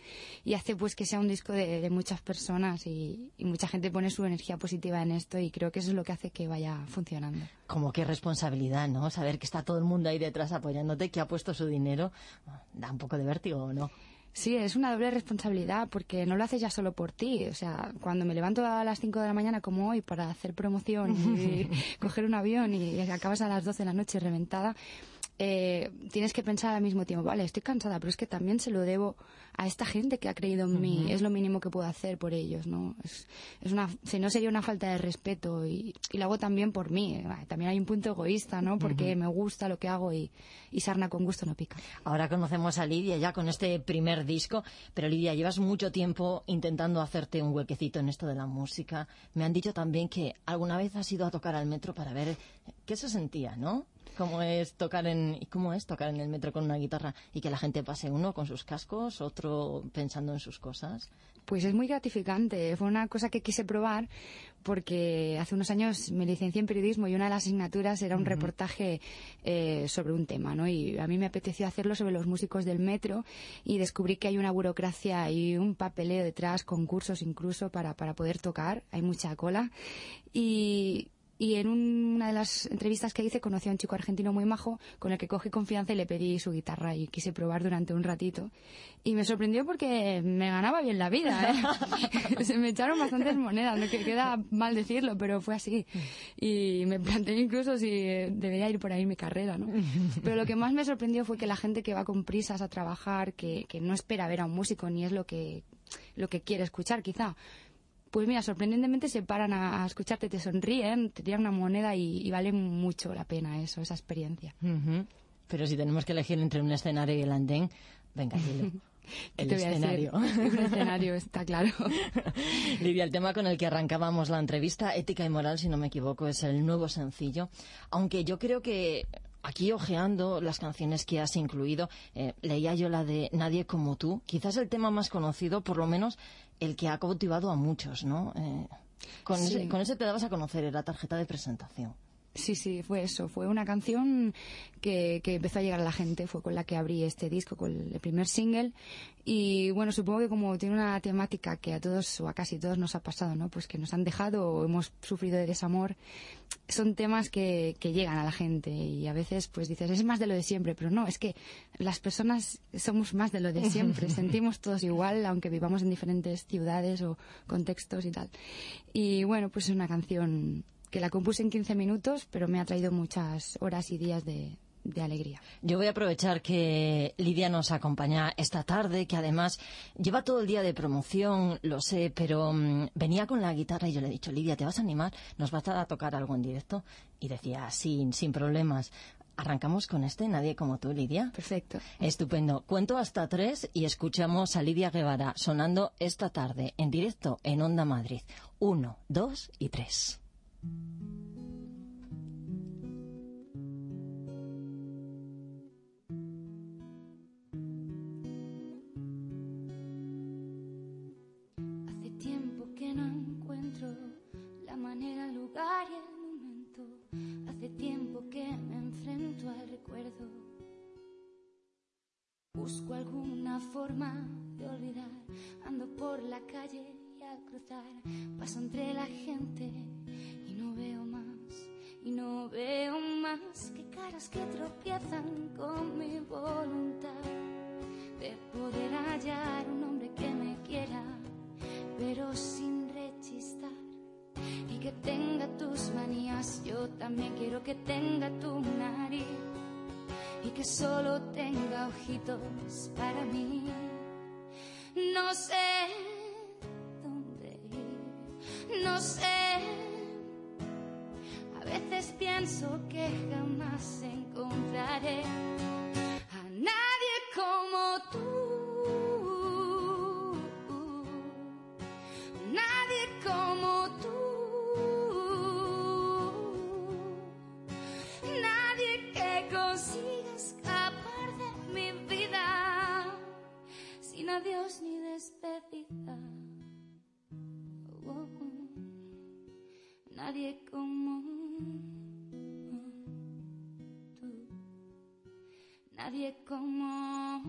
y hace, pues, que sea un disco de, de muchas personas y, y mucha gente pone su energía positiva en esto y creo que eso es lo que hace que vaya funcionando. Como qué responsabilidad, ¿no? Saber que está todo el mundo ahí detrás apoyándote, que ha puesto su dinero. Da un poco de vértigo, ¿o no? Sí, es una doble responsabilidad porque no lo haces ya solo por ti. O sea, cuando me levanto a las 5 de la mañana como hoy para hacer promoción y coger un avión y acabas a las 12 de la noche reventada, eh, tienes que pensar al mismo tiempo, vale, estoy cansada, pero es que también se lo debo a esta gente que ha creído en mí. Ujú. Es lo mínimo que puedo hacer por ellos, ¿no? Es, es una, si no sería una falta de respeto y, y lo hago también por mí. Eh, También hay un punto egoísta, ¿no? Porque Ujú. me gusta lo que hago y, y sarna con gusto no pica. Ahora conocemos a Lidia ya con este primer disco, pero Lidia, llevas mucho tiempo intentando hacerte un huequecito en esto de la música. Me han dicho también que alguna vez has ido a tocar al metro para ver qué se sentía, ¿no? Cómo es tocar en cómo es tocar en el metro con una guitarra y que la gente pase uno con sus cascos, otro pensando en sus cosas. Pues es muy gratificante. Fue una cosa que quise probar porque hace unos años me licencié en periodismo y una de las asignaturas era un Ujú. reportaje eh, sobre un tema, ¿no? Y a mí me apeteció hacerlo sobre los músicos del metro y descubrí que hay una burocracia y un papeleo detrás, concursos incluso para, para poder tocar. Hay mucha cola. Y, y en un- una de las entrevistas que hice conocí a un chico argentino muy majo con el que cogí confianza y le pedí su guitarra y quise probar durante un ratito. Y me sorprendió porque me ganaba bien la vida, ¿eh? Se me echaron bastantes monedas, no que queda mal decirlo, pero fue así. Y me planteé incluso si eh, debería ir por ahí mi carrera, ¿no? Pero lo que más me sorprendió fue que la gente que va con prisas a trabajar, que, que no espera ver a un músico ni es lo que, lo que quiere escuchar quizá, pues mira, sorprendentemente se paran a, a escucharte, te sonríen, te tiran una moneda y, y vale mucho la pena eso, esa experiencia. Pero si tenemos que elegir entre un escenario y el andén, venga, dilo. ¿Qué El te voy a decir? escenario. Un escenario, está claro. Lidia, el tema con el que arrancábamos la entrevista, Ética y Moral, si no me equivoco, es el nuevo sencillo. Aunque yo creo que aquí ojeando las canciones que has incluido, eh, leía yo la de Nadie como tú, quizás el tema más conocido, por lo menos el que ha cautivado a muchos, ¿no? Eh, con, Sí. ese, con ese te dabas a conocer, era tarjeta de presentación. Sí, sí, fue eso. Fue una canción que, que empezó a llegar a la gente. Fue con la que abrí este disco, con el primer single. Y bueno, supongo que como tiene una temática que a todos o a casi todos nos ha pasado, ¿no? Pues que nos han dejado o hemos sufrido de desamor. Son temas que, que llegan a la gente y a veces pues dices, es más de lo de siempre, pero no, es que las personas somos más de lo de siempre. Sentimos todos igual, aunque vivamos en diferentes ciudades o contextos y tal. Y bueno, pues es una canción que la compuse en 15 minutos, pero me ha traído muchas horas y días de, de alegría. Yo voy a aprovechar que Lidia nos acompaña esta tarde, que además lleva todo el día de promoción, lo sé, pero mm, venía con la guitarra y yo le he dicho, Lidia, ¿te vas a animar? ¿Nos vas a tocar algo en directo? Y decía, sin, sin problemas. Arrancamos con este, nadie como tú, Lidia. Perfecto. Estupendo. Cuento hasta tres y escuchamos a Lidia Guevara sonando esta tarde en directo en Onda Madrid. Uno, dos y tres. Hace tiempo que no encuentro la manera, lugar y el momento. Hace tiempo que me enfrento al recuerdo. Busco alguna forma de olvidar. Ando por la calle y al cruzar paso entre la gente veo más. Y no veo más que caras que tropiezan con mi voluntad de poder hallar un hombre que me quiera, pero sin rechistar. Y que tenga tus manías, yo también quiero que tenga tu nariz. Y que solo tenga ojitos para mí. No sé dónde ir, no sé veces pienso que jamás encontraré a nadie como tú. Nadie como tú. Nadie que consiga escapar de mi vida sin adiós ni despedida. Como tú. Nadie como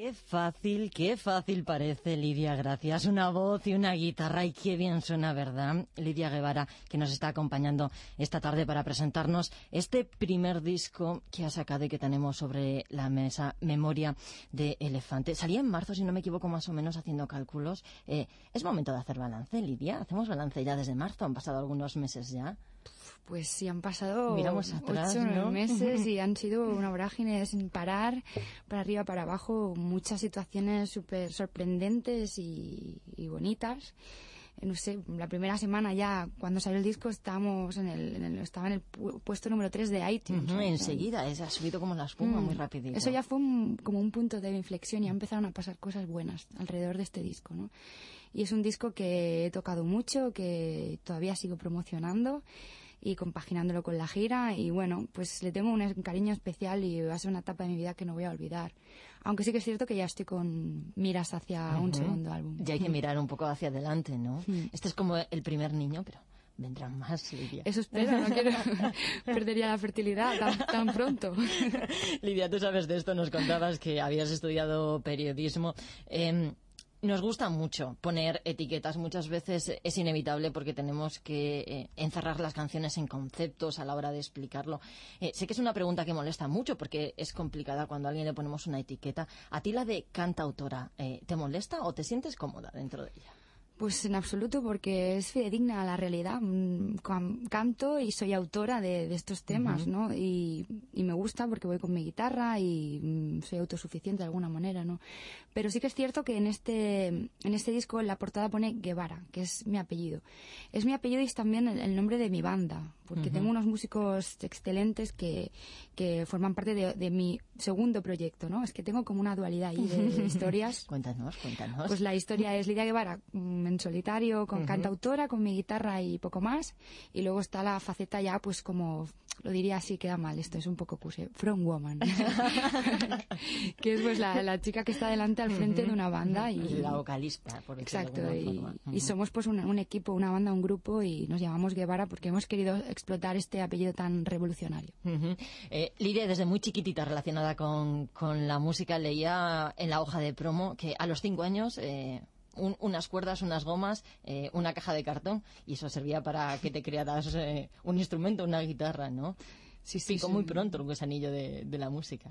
Qué fácil, qué fácil parece, Lidia, gracias. Una voz y una guitarra y qué bien suena, ¿verdad? Lidia Guevara, que nos está acompañando esta tarde para presentarnos este primer disco que ha sacado y que tenemos sobre la mesa, Memoria de Elefante. Salía en marzo, si no me equivoco, más o menos haciendo cálculos. Eh, es momento de hacer balance, Lidia. Hacemos balance ya desde marzo, han pasado algunos meses ya. Pues sí, han pasado Miramos atrás, ocho ¿no? meses y han sido una vorágine sin parar, para arriba, para abajo, muchas situaciones súper sorprendentes y, y bonitas. Eh, No sé, la primera semana ya, cuando salió el disco, estábamos en el, en el- estaba en el pu- puesto número 3 de iTunes. O sea, enseguida, es- ha subido como la espuma, Mm. muy rapidito. Eso ya fue un- como un punto de inflexión y ya empezaron a pasar cosas buenas alrededor de este disco, ¿no? Y es un disco que he tocado mucho, que todavía sigo promocionando y compaginándolo con la gira y bueno, pues le tengo un cariño especial y va a ser una etapa de mi vida que no voy a olvidar. Aunque sí que es cierto que ya estoy con miras hacia un segundo álbum. Ya hay que mirar un poco hacia adelante, ¿no? Este es como el primer niño, pero vendrán más, Lidia. Eso espero, no quiero perdería la fertilidad tan, tan pronto. Lidia, tú sabes de esto, nos contabas que habías estudiado periodismo. Eh, nos gusta mucho poner etiquetas. Muchas veces es inevitable porque tenemos que eh, encerrar las canciones en conceptos a la hora de explicarlo. Eh, sé que es una pregunta que molesta mucho porque es complicada cuando a alguien le ponemos una etiqueta. ¿A ti la de cantautora eh, te molesta o te sientes cómoda dentro de ella? Pues en absoluto, porque es fidedigna a la realidad. Mm, Canto y soy autora de, de estos temas. ¿no? Y, y me gusta porque voy con mi guitarra y mm, soy autosuficiente de alguna manera, ¿no? Pero sí que es cierto que en este, en este disco en la portada pone Guevara, que es mi apellido. Es mi apellido y es también el, el nombre de mi banda, porque Ujú. tengo unos músicos excelentes que, que forman parte de, de mi segundo proyecto, ¿no? Es que tengo como una dualidad ahí de, de historias. cuéntanos, cuéntanos. Pues la historia es Lidia Guevara mm, en solitario, con Ujú. cantautora, con mi guitarra y poco más. Y luego está la faceta ya, pues como, lo diría así, queda mal, esto es un poco cuse, from woman. que es pues la, la chica que está delante al frente de una banda. y La vocalista, por de Exacto, alguna y, forma. y Ujú. somos pues un, un equipo, una banda, un grupo y nos llamamos Guevara porque hemos querido explotar este apellido tan revolucionario. Ujú. Eh, Lidia, desde muy chiquitita relacionada con, con la música, leía en la hoja de promo que a los cinco años eh, un- unas cuerdas, unas gomas, eh, una caja de cartón y eso servía para que te crearas eh, un instrumento, una guitarra, ¿no? Sí, sí, Picó sí. muy pronto el gusanillo de, de la música.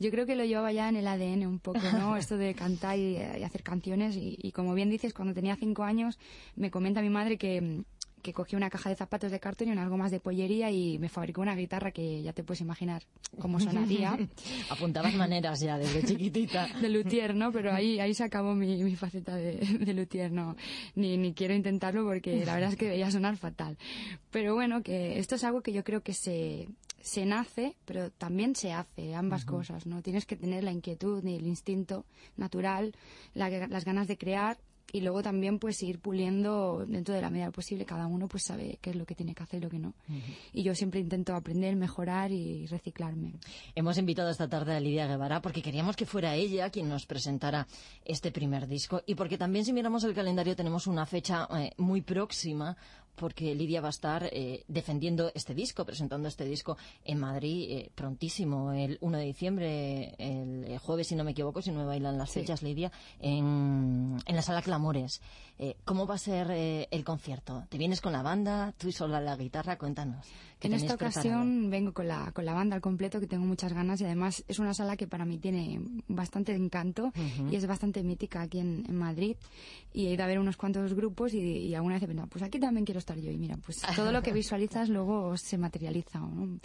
Yo creo que lo llevaba ya en el ADN un poco, ¿no? Esto de cantar y, y hacer canciones. Y, y como bien dices, cuando tenía cinco años, me comenta mi madre que, que cogió una caja de zapatos de cartón y unas gomas de pollería y me fabricó una guitarra que ya te puedes imaginar cómo sonaría. Apuntabas maneras ya desde chiquitita. de luthier, ¿no? Pero ahí, ahí se acabó mi, mi faceta de, de luthier, no. Ni, ni quiero intentarlo porque la verdad es que veía sonar fatal. Pero bueno, que esto es algo que yo creo que se, se nace, pero también se hace, ambas Ujú. cosas, ¿no? Tienes que tener la inquietud y el instinto natural, la- las ganas de crear y luego también pues ir puliendo dentro de la medida posible. Cada uno pues sabe qué es lo que tiene que hacer y lo que no. Y yo siempre intento aprender mejorar y reciclarme. Hemos invitado esta tarde a Lidia Guevara porque queríamos que fuera ella quien nos presentara este primer disco. Y porque también si miramos el calendario tenemos una fecha eh, muy próxima porque Lidia va a estar eh, defendiendo este disco, presentando este disco en Madrid eh, prontísimo, el 1 de diciembre, el eh, jueves si no me equivoco, si no me bailan las Sí. fechas, Lidia, en, en la sala Clamores. Eh, ¿Cómo va a ser eh, el concierto? ¿Te vienes con la banda? ¿Tú y sola la guitarra? Cuéntanos. ¿Qué En esta preparado? ocasión vengo con la, con la banda al completo, que tengo muchas ganas y además es una sala que para mí tiene bastante encanto y es bastante mítica aquí en, en Madrid. Y he ido a ver unos cuantos grupos y, y alguna vez he pensado, pues aquí también quiero estar yo. Y mira, pues todo lo que visualizas luego se materializa. ¿no?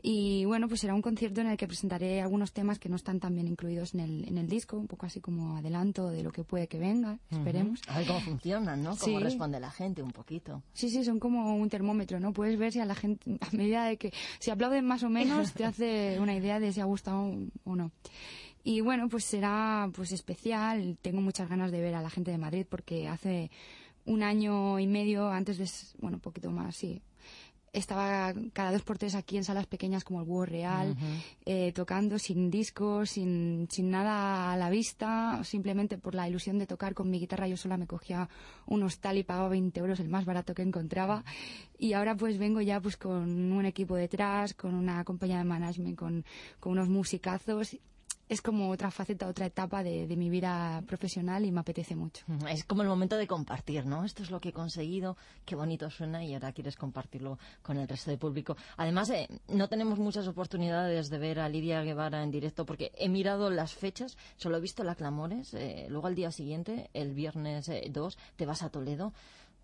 Y bueno, pues será un concierto en el que presentaré algunos temas que no están tan bien incluidos en el, en el disco, un poco así como adelanto de lo que puede que venga, esperemos. A ver cómo funcionan, ¿no? Cómo Sí. responde la gente un poquito. Sí, sí, son como un termómetro, ¿no? Puedes ver si a la gente, a medida de que, si aplauden más o menos, te hace una idea de si ha gustado o no. Y bueno, pues será pues especial. Tengo muchas ganas de ver a la gente de Madrid porque hace un año y medio antes de, bueno, un poquito más, sí. Estaba cada dos por tres aquí en salas pequeñas como el Búho Real, eh, tocando sin discos, sin, sin nada a la vista, simplemente por la ilusión de tocar con mi guitarra. Yo sola me cogía un hostal y pagaba 20 euros, el más barato que encontraba. Y ahora pues vengo ya pues con un equipo detrás, con una compañía de management, con, con unos musicazos. Es como otra faceta, otra etapa de, de mi vida profesional y me apetece mucho. Es como el momento de compartir, ¿no? Esto es lo que he conseguido, qué bonito suena y ahora quieres compartirlo con el resto del público. Además, eh, no tenemos muchas oportunidades de ver a Lidia Guevara en directo porque he mirado las fechas, solo he visto la Clamores, eh, luego al día siguiente, el viernes eh, 2, te vas a Toledo.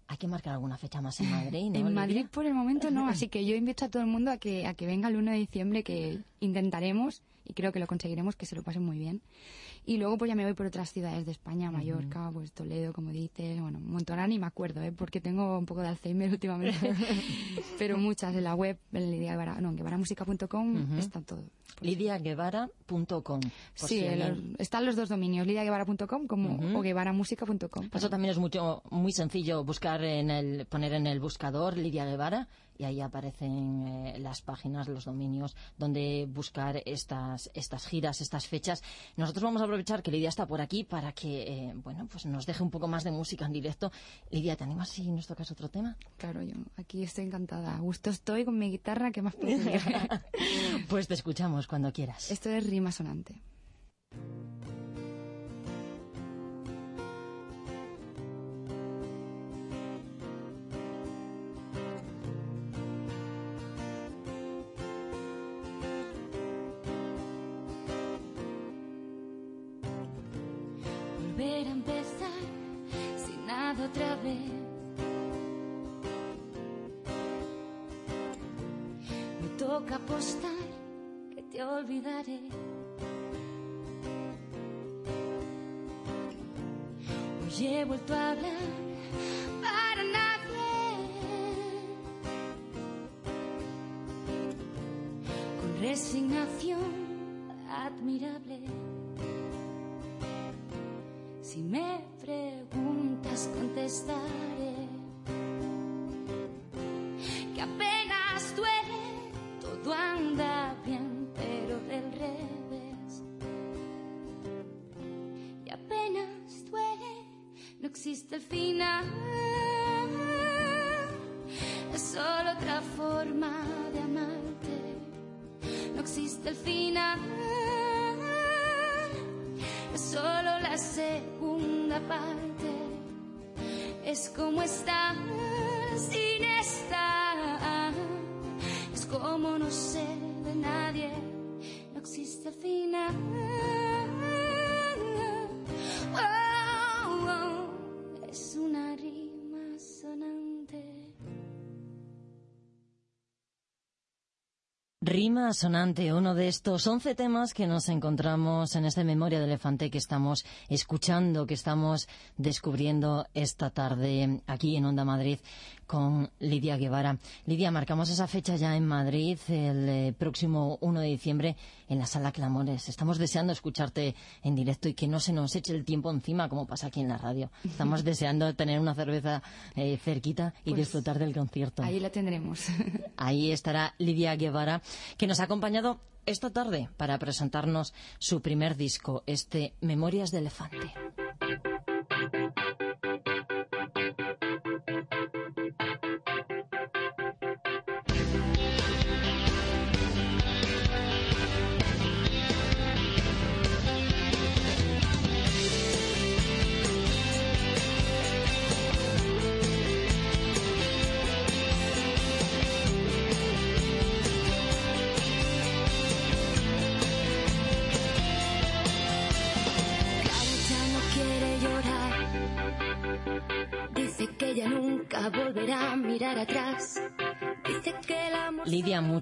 Hay que marcar alguna fecha más en Madrid, ¿no? En? Madrid por el momento no, así que yo invito a todo el mundo a que, a que venga el 1 de diciembre, que intentaremos y creo que lo conseguiremos, que se lo pasen muy bien. Y luego pues ya me voy por otras ciudades de España, Mallorca, pues Toledo, como dices, bueno, ahora ni me acuerdo, ¿eh? porque tengo un poco de Alzheimer últimamente, pero muchas en la web, en Lidia Guevara, no, en guevaramusica.com Ujú. está todo. lidiaguevara.com. Sí, si el- están los dos dominios, lidiaguevara.com como, Ujú. o guevaramusica.com. Eso también es mucho, muy sencillo buscar en el, poner en el buscador Lidia Guevara y ahí aparecen eh, las páginas, los dominios donde buscar estas, estas giras, estas fechas. Nosotros vamos a aprovechar que Lidia está por aquí para que, eh, bueno, pues nos deje un poco más de música en directo. Lidia, ¿te animas si nos tocas otro tema? Claro, yo aquí estoy encantada. A gusto estoy con mi guitarra, ¿qué más puedo? Pues te escuchamos cuando quieras. Esto es rima sonante. volver a empezar sin nada otra vez. Me toca apostar te olvidaré. Hoy he vuelto a hablar para nadie. Con resignación admirable. Si me preguntas, contestaré el final. Es solo otra forma de amarte. No existe el final es solo la segunda parte. Es como estar sin estar. Rima sonante, uno de estos 11 temas que nos encontramos en esta memoria de elefante que estamos escuchando, que estamos descubriendo esta tarde aquí en Onda Madrid con Lidia Guevara. Lidia, marcamos esa fecha ya en Madrid el eh, próximo 1 de diciembre en la sala Clamores. Estamos deseando escucharte en directo y que no se nos eche el tiempo encima como pasa aquí en la radio. Estamos deseando tener una cerveza eh, cerquita y Pues disfrutar del concierto. Ahí la tendremos. Ahí estará Lidia Guevara, que nos ha acompañado esta tarde para presentarnos su primer disco, este Memorias de Elefante.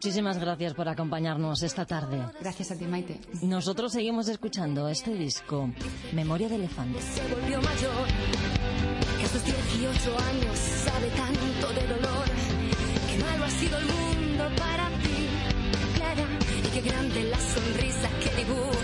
Muchísimas gracias por acompañarnos esta tarde. Gracias a ti, Maite. Nosotros seguimos escuchando este disco, Memoria de Elefante. se volvió mayor. Que a sus 18 años sabe tanto de dolor. Qué malo ha sido el mundo para ti, Clara. Y qué grande la sonrisa que dibujas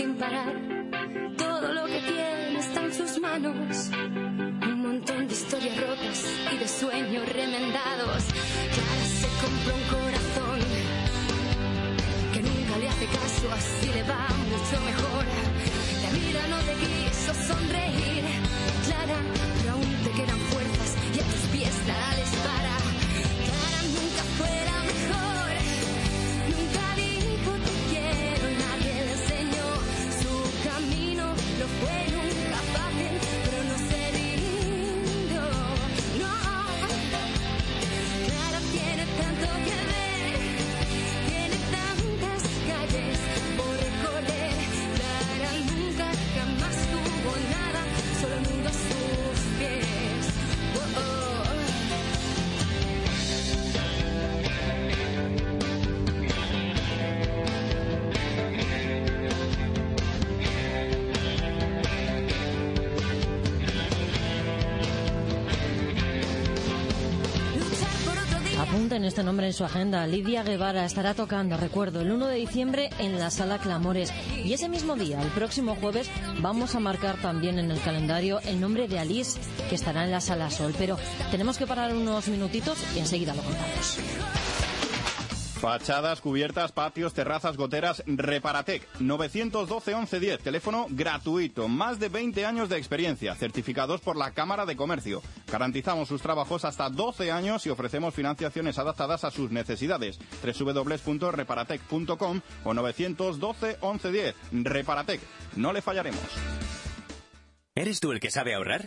sin parar. Todo lo que tiene está en sus manos. Un montón de historias rotas y de sueños remendados. Clara se compró un corazón que nunca le hace caso, así le va mucho mejor. La vida no te quiso sonreír, Clara. Este nombre en su agenda. Lidia Guevara estará tocando, recuerdo, el 1 de diciembre en la Sala Clamores. Y ese mismo día, el próximo jueves, vamos a marcar también en el calendario el nombre de Alice, que estará en la Sala Sol. Pero tenemos que parar unos minutitos y enseguida lo contamos. Fachadas, cubiertas, patios, terrazas, goteras, Reparatec. 912 1110, teléfono gratuito. Más de 20 años de experiencia, certificados por la Cámara de Comercio. Garantizamos sus trabajos hasta 12 años y ofrecemos financiaciones adaptadas a sus necesidades. www.reparatec.com o 912 1110. Reparatec. No le fallaremos. ¿Eres tú el que sabe ahorrar?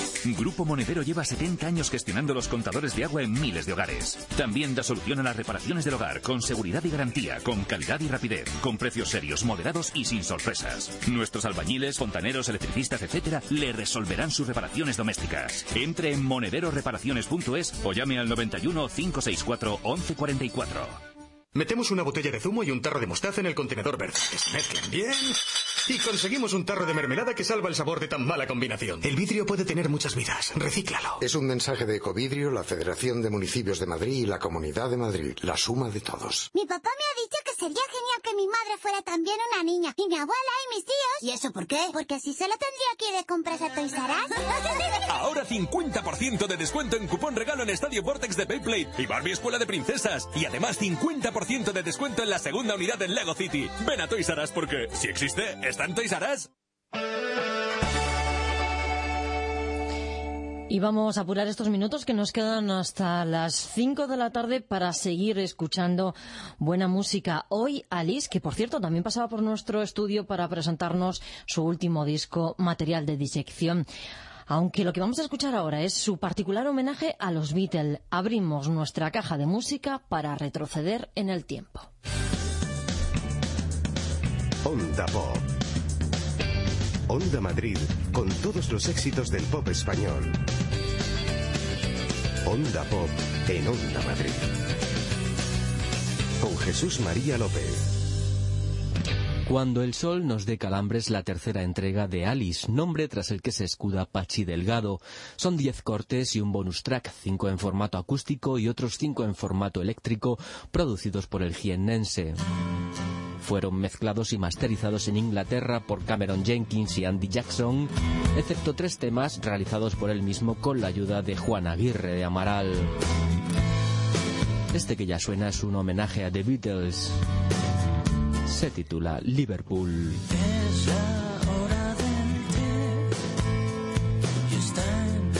Grupo Monedero lleva 70 años gestionando los contadores de agua en miles de hogares. También da solución a las reparaciones del hogar con seguridad y garantía, con calidad y rapidez, con precios serios, moderados y sin sorpresas. Nuestros albañiles, fontaneros, electricistas, etcétera, le resolverán sus reparaciones domésticas. Entre en monederoreparaciones.es o llame al 91 564 1144. Metemos una botella de zumo y un tarro de mostaza en el contenedor verde. Que se mezclen bien. Y conseguimos un tarro de mermelada que salva el sabor de tan mala combinación. El vidrio puede tener muchas vidas. Recíclalo. Es un mensaje de Ecovidrio, la Federación de Municipios de Madrid y la Comunidad de Madrid. La suma de todos. Mi papá me ha dicho que sería genial que mi madre fuera también una niña. Y mi abuela y mis tíos. ¿Y eso por qué? Porque así solo tendría que ir de compras a Toys R Us. Ahora 50% de descuento en cupón regalo en Estadio Vortex de Beyblade y Barbie Escuela de Princesas. Y además 50% de descuento en la segunda unidad en Lego City. Ven a Toys R Us porque, si existe, está en Toys R Us. Y vamos a apurar estos minutos que nos quedan hasta las 5 de la tarde para seguir escuchando buena música. Hoy Alice, que por cierto también pasaba por nuestro estudio para presentarnos su último disco, Material de Disección. Aunque lo que vamos a escuchar ahora es su particular homenaje a los Beatles, abrimos nuestra caja de música para retroceder en el tiempo. Onda Pop. Onda Madrid con todos los éxitos del pop español. Onda Pop en Onda Madrid. Con Jesús María López. Cuando el sol nos dé calambres, la tercera entrega de Alice, nombre tras el que se escuda Pachi Delgado. Son diez cortes y un bonus track, cinco en formato acústico y otros cinco en formato eléctrico, producidos por el jiennense. Fueron mezclados y masterizados en Inglaterra por Cameron Jenkins y Andy Jackson, excepto tres temas realizados por él mismo con la ayuda de Juan Aguirre de Amaral. Este que ya suena es un homenaje a The Beatles. Se titula Liverpool. Es la hora del té y está empezando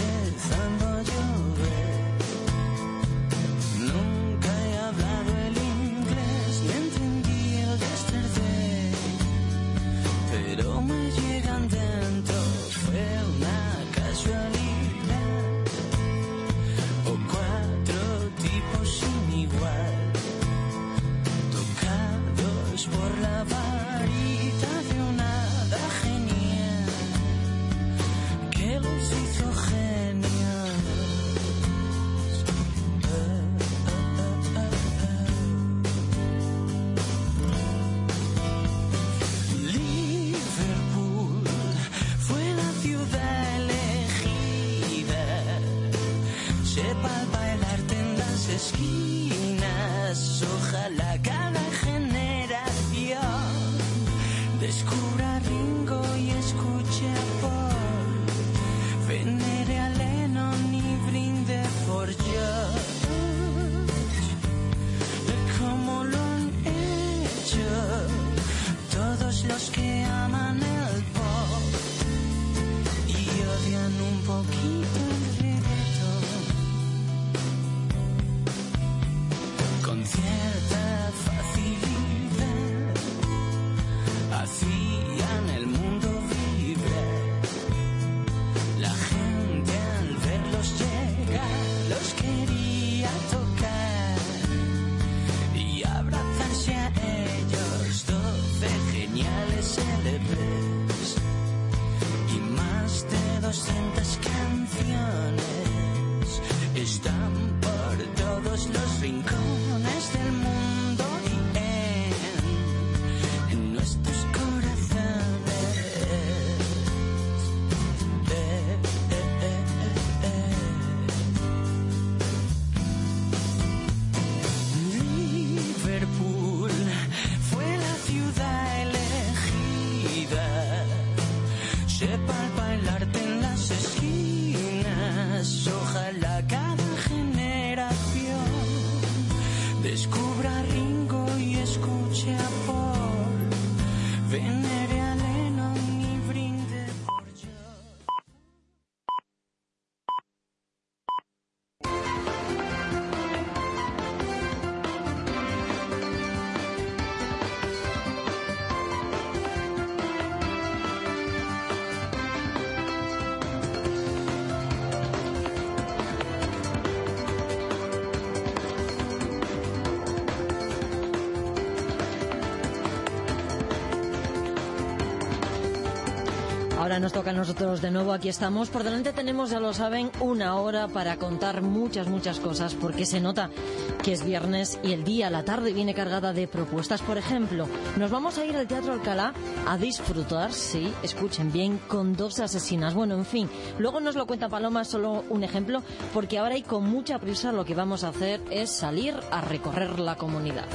nos toca a nosotros de nuevo, aquí estamos. Por delante tenemos, ya lo saben, una hora para contar muchas, muchas cosas, porque se nota que es viernes y el día, la tarde, viene cargada de propuestas. Por ejemplo, nos vamos a ir al Teatro Alcalá a disfrutar, sí, escuchen bien, con dos asesinas. Bueno, en fin, luego nos lo cuenta Paloma, solo un ejemplo, porque ahora y con mucha prisa lo que vamos a hacer es salir a recorrer la comunidad.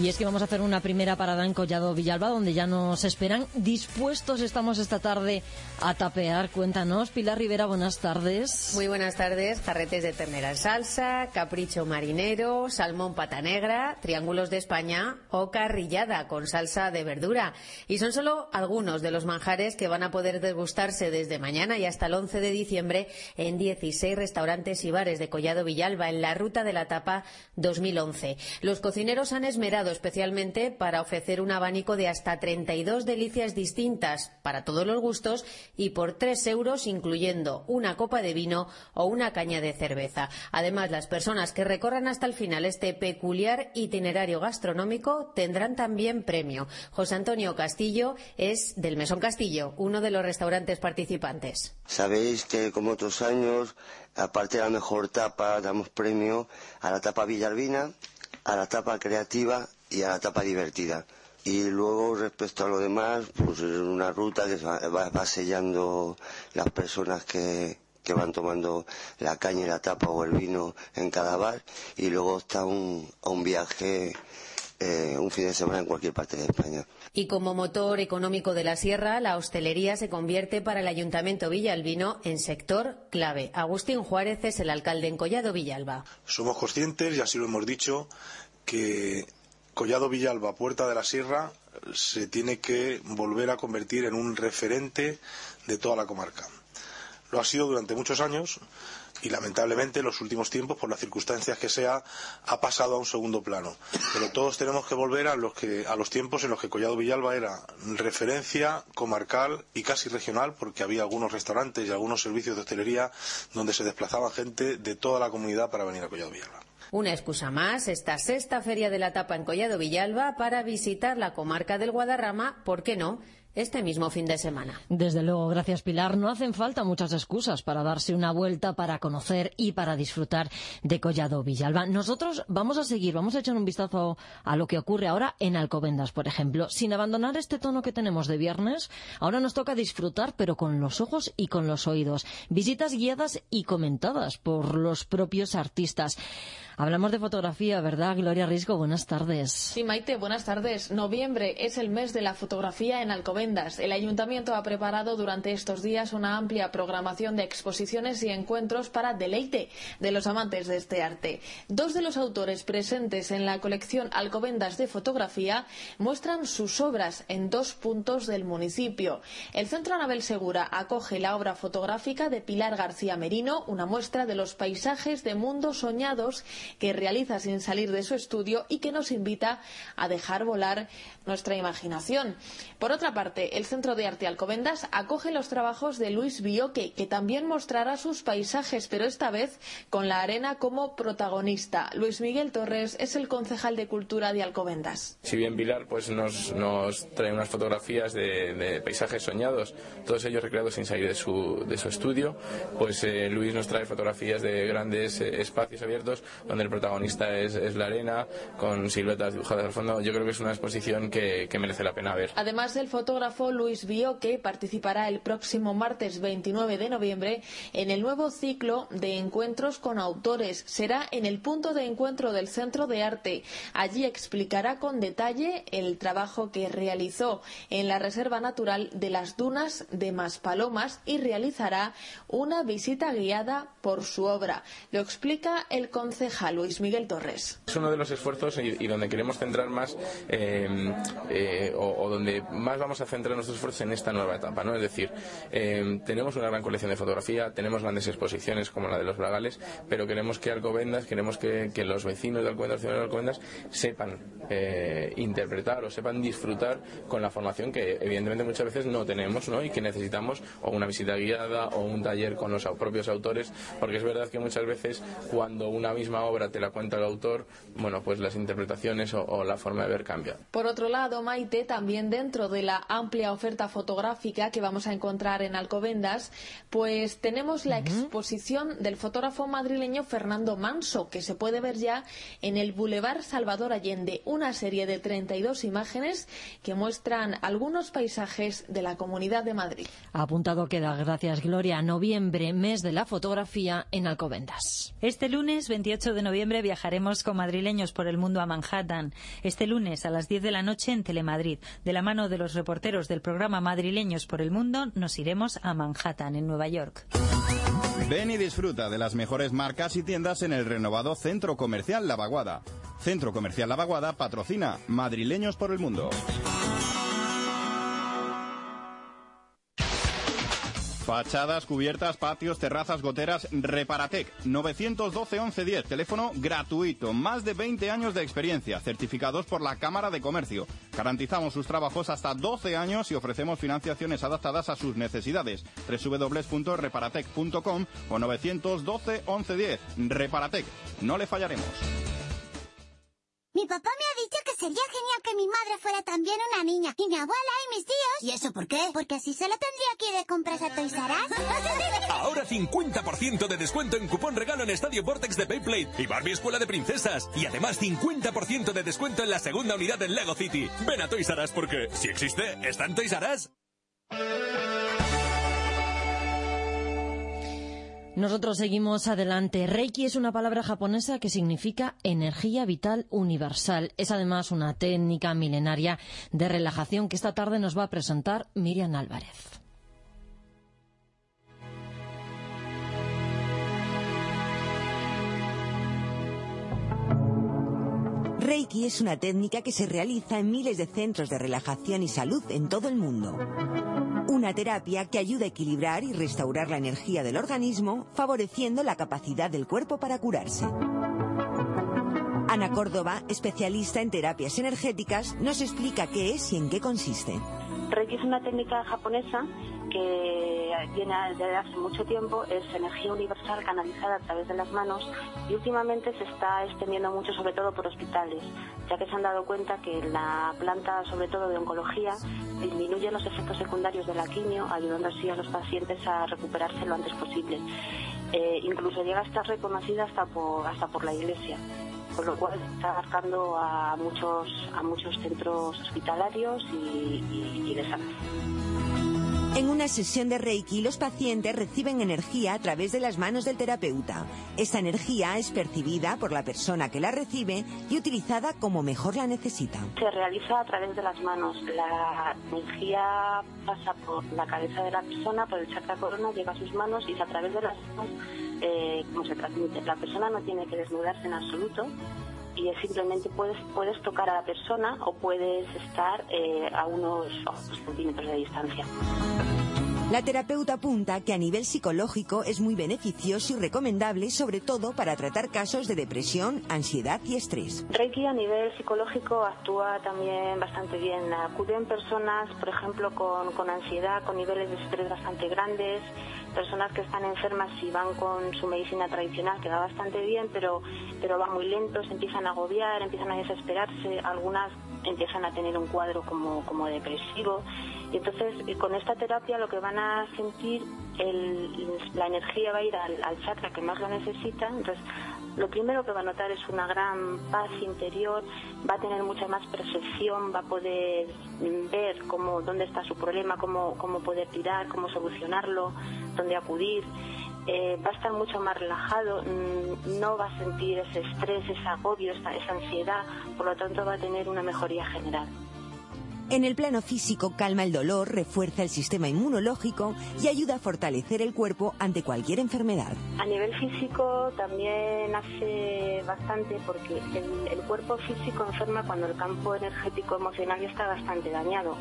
Y es que vamos a hacer una primera parada en Collado Villalba, donde ya nos esperan. Dispuestos estamos esta tarde a tapear. Cuéntanos, Pilar Rivera, buenas tardes. Muy buenas tardes. Jarretes de ternera en salsa, capricho marinero, salmón pata negra, triángulos de España o carrillada con salsa de verdura. Y son solo algunos de los manjares que van a poder degustarse desde mañana y hasta el 11 de diciembre en 16 restaurantes y bares de Collado Villalba en la ruta de la tapa 2011. Los cocineros han esmerado especialmente para ofrecer un abanico de hasta 32 delicias distintas para todos los gustos y por 3 euros incluyendo una copa de vino o una caña de cerveza. Además, las personas que recorran hasta el final este peculiar itinerario gastronómico tendrán también premio. José Antonio Castillo es del Mesón Castillo, uno de los restaurantes participantes. Sabéis que como otros años, aparte de la mejor tapa, damos premio a la tapa Villalbina, a la tapa creativa y a la tapa divertida. Y luego respecto a lo demás, pues es una ruta que va, va- sellando las personas que, que van tomando la caña y la tapa o el vino en cada bar y luego está un, un viaje, eh, un fin de semana en cualquier parte de España. Y como motor económico de la sierra, la hostelería se convierte para el Ayuntamiento Villalbino en sector clave. Agustín Juárez es el alcalde en Collado Villalba. Somos conscientes, y así lo hemos dicho, que Collado Villalba, Puerta de la Sierra, se tiene que volver a convertir en un referente de toda la comarca. Lo ha sido durante muchos años y lamentablemente en los últimos tiempos, por las circunstancias que sea, ha pasado a un segundo plano. Pero todos tenemos que volver a los, que, a los tiempos en los que Collado Villalba era referencia comarcal y casi regional, porque había algunos restaurantes y algunos servicios de hostelería donde se desplazaba gente de toda la comunidad para venir a Collado Villalba. Una excusa más, esta sexta Feria de la Tapa en Collado Villalba para visitar la comarca del Guadarrama, ¿por qué no?, este mismo fin de semana. Desde luego, gracias Pilar. No hacen falta muchas excusas para darse una vuelta, para conocer y para disfrutar de Collado Villalba. Nosotros vamos a seguir, vamos a echar un vistazo a lo que ocurre ahora en Alcobendas, por ejemplo. Sin abandonar este tono que tenemos de viernes, ahora nos toca disfrutar, pero con los ojos y con los oídos. Visitas guiadas y comentadas por los propios artistas. Hablamos de fotografía, ¿verdad, Gloria Risco? Buenas tardes. Sí, Maite, buenas tardes. Noviembre es el mes de la fotografía en Alcobendas. El ayuntamiento ha preparado durante estos días una amplia programación de exposiciones y encuentros para deleite de los amantes de este arte. Dos de los autores presentes en la colección Alcobendas de fotografía muestran sus obras en dos puntos del municipio. El Centro Anabel Segura acoge la obra fotográfica de Pilar García Merino, una muestra de los paisajes de mundos soñados que realiza sin salir de su estudio y que nos invita a dejar volar nuestra imaginación. Por otra parte, el Centro de Arte Alcobendas acoge los trabajos de Luis Bioque, que también mostrará sus paisajes, pero esta vez con la arena como protagonista. Luis Miguel Torres es el concejal de Cultura de Alcobendas. Si bien Pilar pues, nos, trae unas fotografías de, paisajes soñados, todos ellos recreados sin salir de su, de su estudio, pues eh, Luis nos trae fotografías de grandes eh, espacios abiertos donde el protagonista es, es, la arena, con siluetas dibujadas al fondo. Yo creo que es una exposición que, que merece la pena ver. Además, el fotógrafo Luis Bioque participará el próximo martes 29 de noviembre en el nuevo ciclo de encuentros con autores. Será en el punto de encuentro del Centro de Arte. Allí explicará con detalle el trabajo que realizó en la Reserva Natural de las Dunas de Maspalomas y realizará una visita guiada por su obra. Lo explica el concejal Luis Miguel Torres. Es uno de los esfuerzos y, y donde queremos centrar más eh, eh, o, o, donde más vamos a centrar nuestros esfuerzos en esta nueva etapa, ¿no? Es decir, eh, tenemos una gran colección de fotografía, tenemos grandes exposiciones como la de los Bragales, pero queremos que Alcobendas, queremos que, que los vecinos de Alcobendas, de Alcobendas, sepan eh, interpretar o sepan disfrutar con la formación que evidentemente muchas veces no tenemos, ¿no? Y que necesitamos o una visita guiada o un taller con los propios autores, porque es verdad que muchas veces cuando una misma obra te la cuenta el autor, bueno, pues las interpretaciones o, o, la forma de ver cambia. Por otro lado, Maite, también dentro de la amplia oferta fotográfica que vamos a encontrar en Alcobendas, pues tenemos la uh -huh. exposición del fotógrafo madrileño Fernando Manso, que se puede ver ya en el Boulevard Salvador Allende, una serie de 32 imágenes que muestran algunos paisajes de la Comunidad de Madrid. Apuntado queda, gracias Gloria, noviembre, mes de la fotografía en Alcobendas. Este lunes 28 de noviembre viajaremos con madrileños por el mundo a Manhattan. Este lunes a las 10 de la noche en Telemadrid. De la mano de los reporteros del programa Madrileños por el Mundo nos iremos a Manhattan, en Nueva York. Ven y disfruta de las mejores marcas y tiendas en el renovado Centro Comercial La Vaguada. Centro Comercial La Vaguada patrocina Madrileños por el Mundo. Fachadas, cubiertas, patios, terrazas, goteras, Reparatec. 912-1110. Teléfono gratuito. Más de 20 años de experiencia. Certificados por la Cámara de Comercio. Garantizamos sus trabajos hasta 12 años y ofrecemos financiaciones adaptadas a sus necesidades. www.reparatec.com o 912-1110. Reparatec. No le fallaremos. Mi papá me ha dicho que sería genial que mi madre fuera también una niña. Y mi abuela y mis tíos. ¿Y eso por qué? Porque así solo tendría que ir de compras a Toys R Us. Ahora 50% de descuento en cupón regalo en Estadio Vortex de Payplay y Barbie Escuela de Princesas. Y además 50% de descuento en la segunda unidad en Lego City. Ven a Toys R Us porque, si existe, está en Toys R Us. Nosotros seguimos adelante. Reiki es una palabra japonesa que significa energía vital universal. Es además una técnica milenaria de relajación que esta tarde nos va a presentar Miriam Álvarez. Reiki es una técnica que se realiza en miles de centros de relajación y salud en todo el mundo. Una terapia que ayuda a equilibrar y restaurar la energía del organismo, favoreciendo la capacidad del cuerpo para curarse. Ana Córdoba, especialista en terapias energéticas, nos explica qué es y en qué consiste. Reiki es una técnica japonesa que viene desde hace mucho tiempo, es energía universal canalizada a través de las manos y últimamente se está extendiendo mucho, sobre todo por hospitales, ya que se han dado cuenta que la planta, sobre todo de oncología, disminuye los efectos secundarios de la quimio, ayudando así a los pacientes a recuperarse lo antes posible. Eh, incluso llega a estar reconocida hasta por, hasta por la Iglesia con lo cual está abarcando a muchos a muchos centros hospitalarios y, y- de salud. En una sesión de Reiki, los pacientes reciben energía a través de las manos del terapeuta. Esta energía es percibida por la persona que la recibe y utilizada como mejor la necesita. Se realiza a través de las manos. La energía pasa por la cabeza de la persona, por el chakra corona, llega a sus manos y es a través de las manos eh, como se transmite. La persona no tiene que desnudarse en absoluto y es simplemente puedes puedes tocar a la persona o puedes estar eh, a unos, centímetros de distancia. La terapeuta apunta que a nivel psicológico es muy beneficioso y recomendable, sobre todo para tratar casos de depresión, ansiedad y estrés. Reiki a nivel psicológico actúa también bastante bien. Acuden personas, por ejemplo, con, con ansiedad, con niveles de estrés bastante grandes, personas que están enfermas y van con su medicina tradicional, que va bastante bien, pero, pero van muy lentos, empiezan a agobiar, empiezan a desesperarse, algunas empiezan a tener un cuadro como, como depresivo. Y entonces, eh, con esta terapia lo que van a sentir, el- la energía va a ir al, al chakra que más lo necesita. Entonces, lo primero que va a notar es una gran paz interior, va a tener mucha más percepción, va a poder ver cómo, dónde está su problema, cómo, cómo poder tirar, cómo solucionarlo, dónde acudir. Eh, va a estar mucho más relajado, mm, no va a sentir ese estrés, ese agobio, esa, esa ansiedad, por lo tanto va a tener una mejoría general. En el plano físico calma el dolor, refuerza el sistema inmunológico y ayuda a fortalecer el cuerpo ante cualquier enfermedad. A nivel físico también hace bastante porque el, cuerpo físico enferma cuando el campo energético emocional está bastante dañado.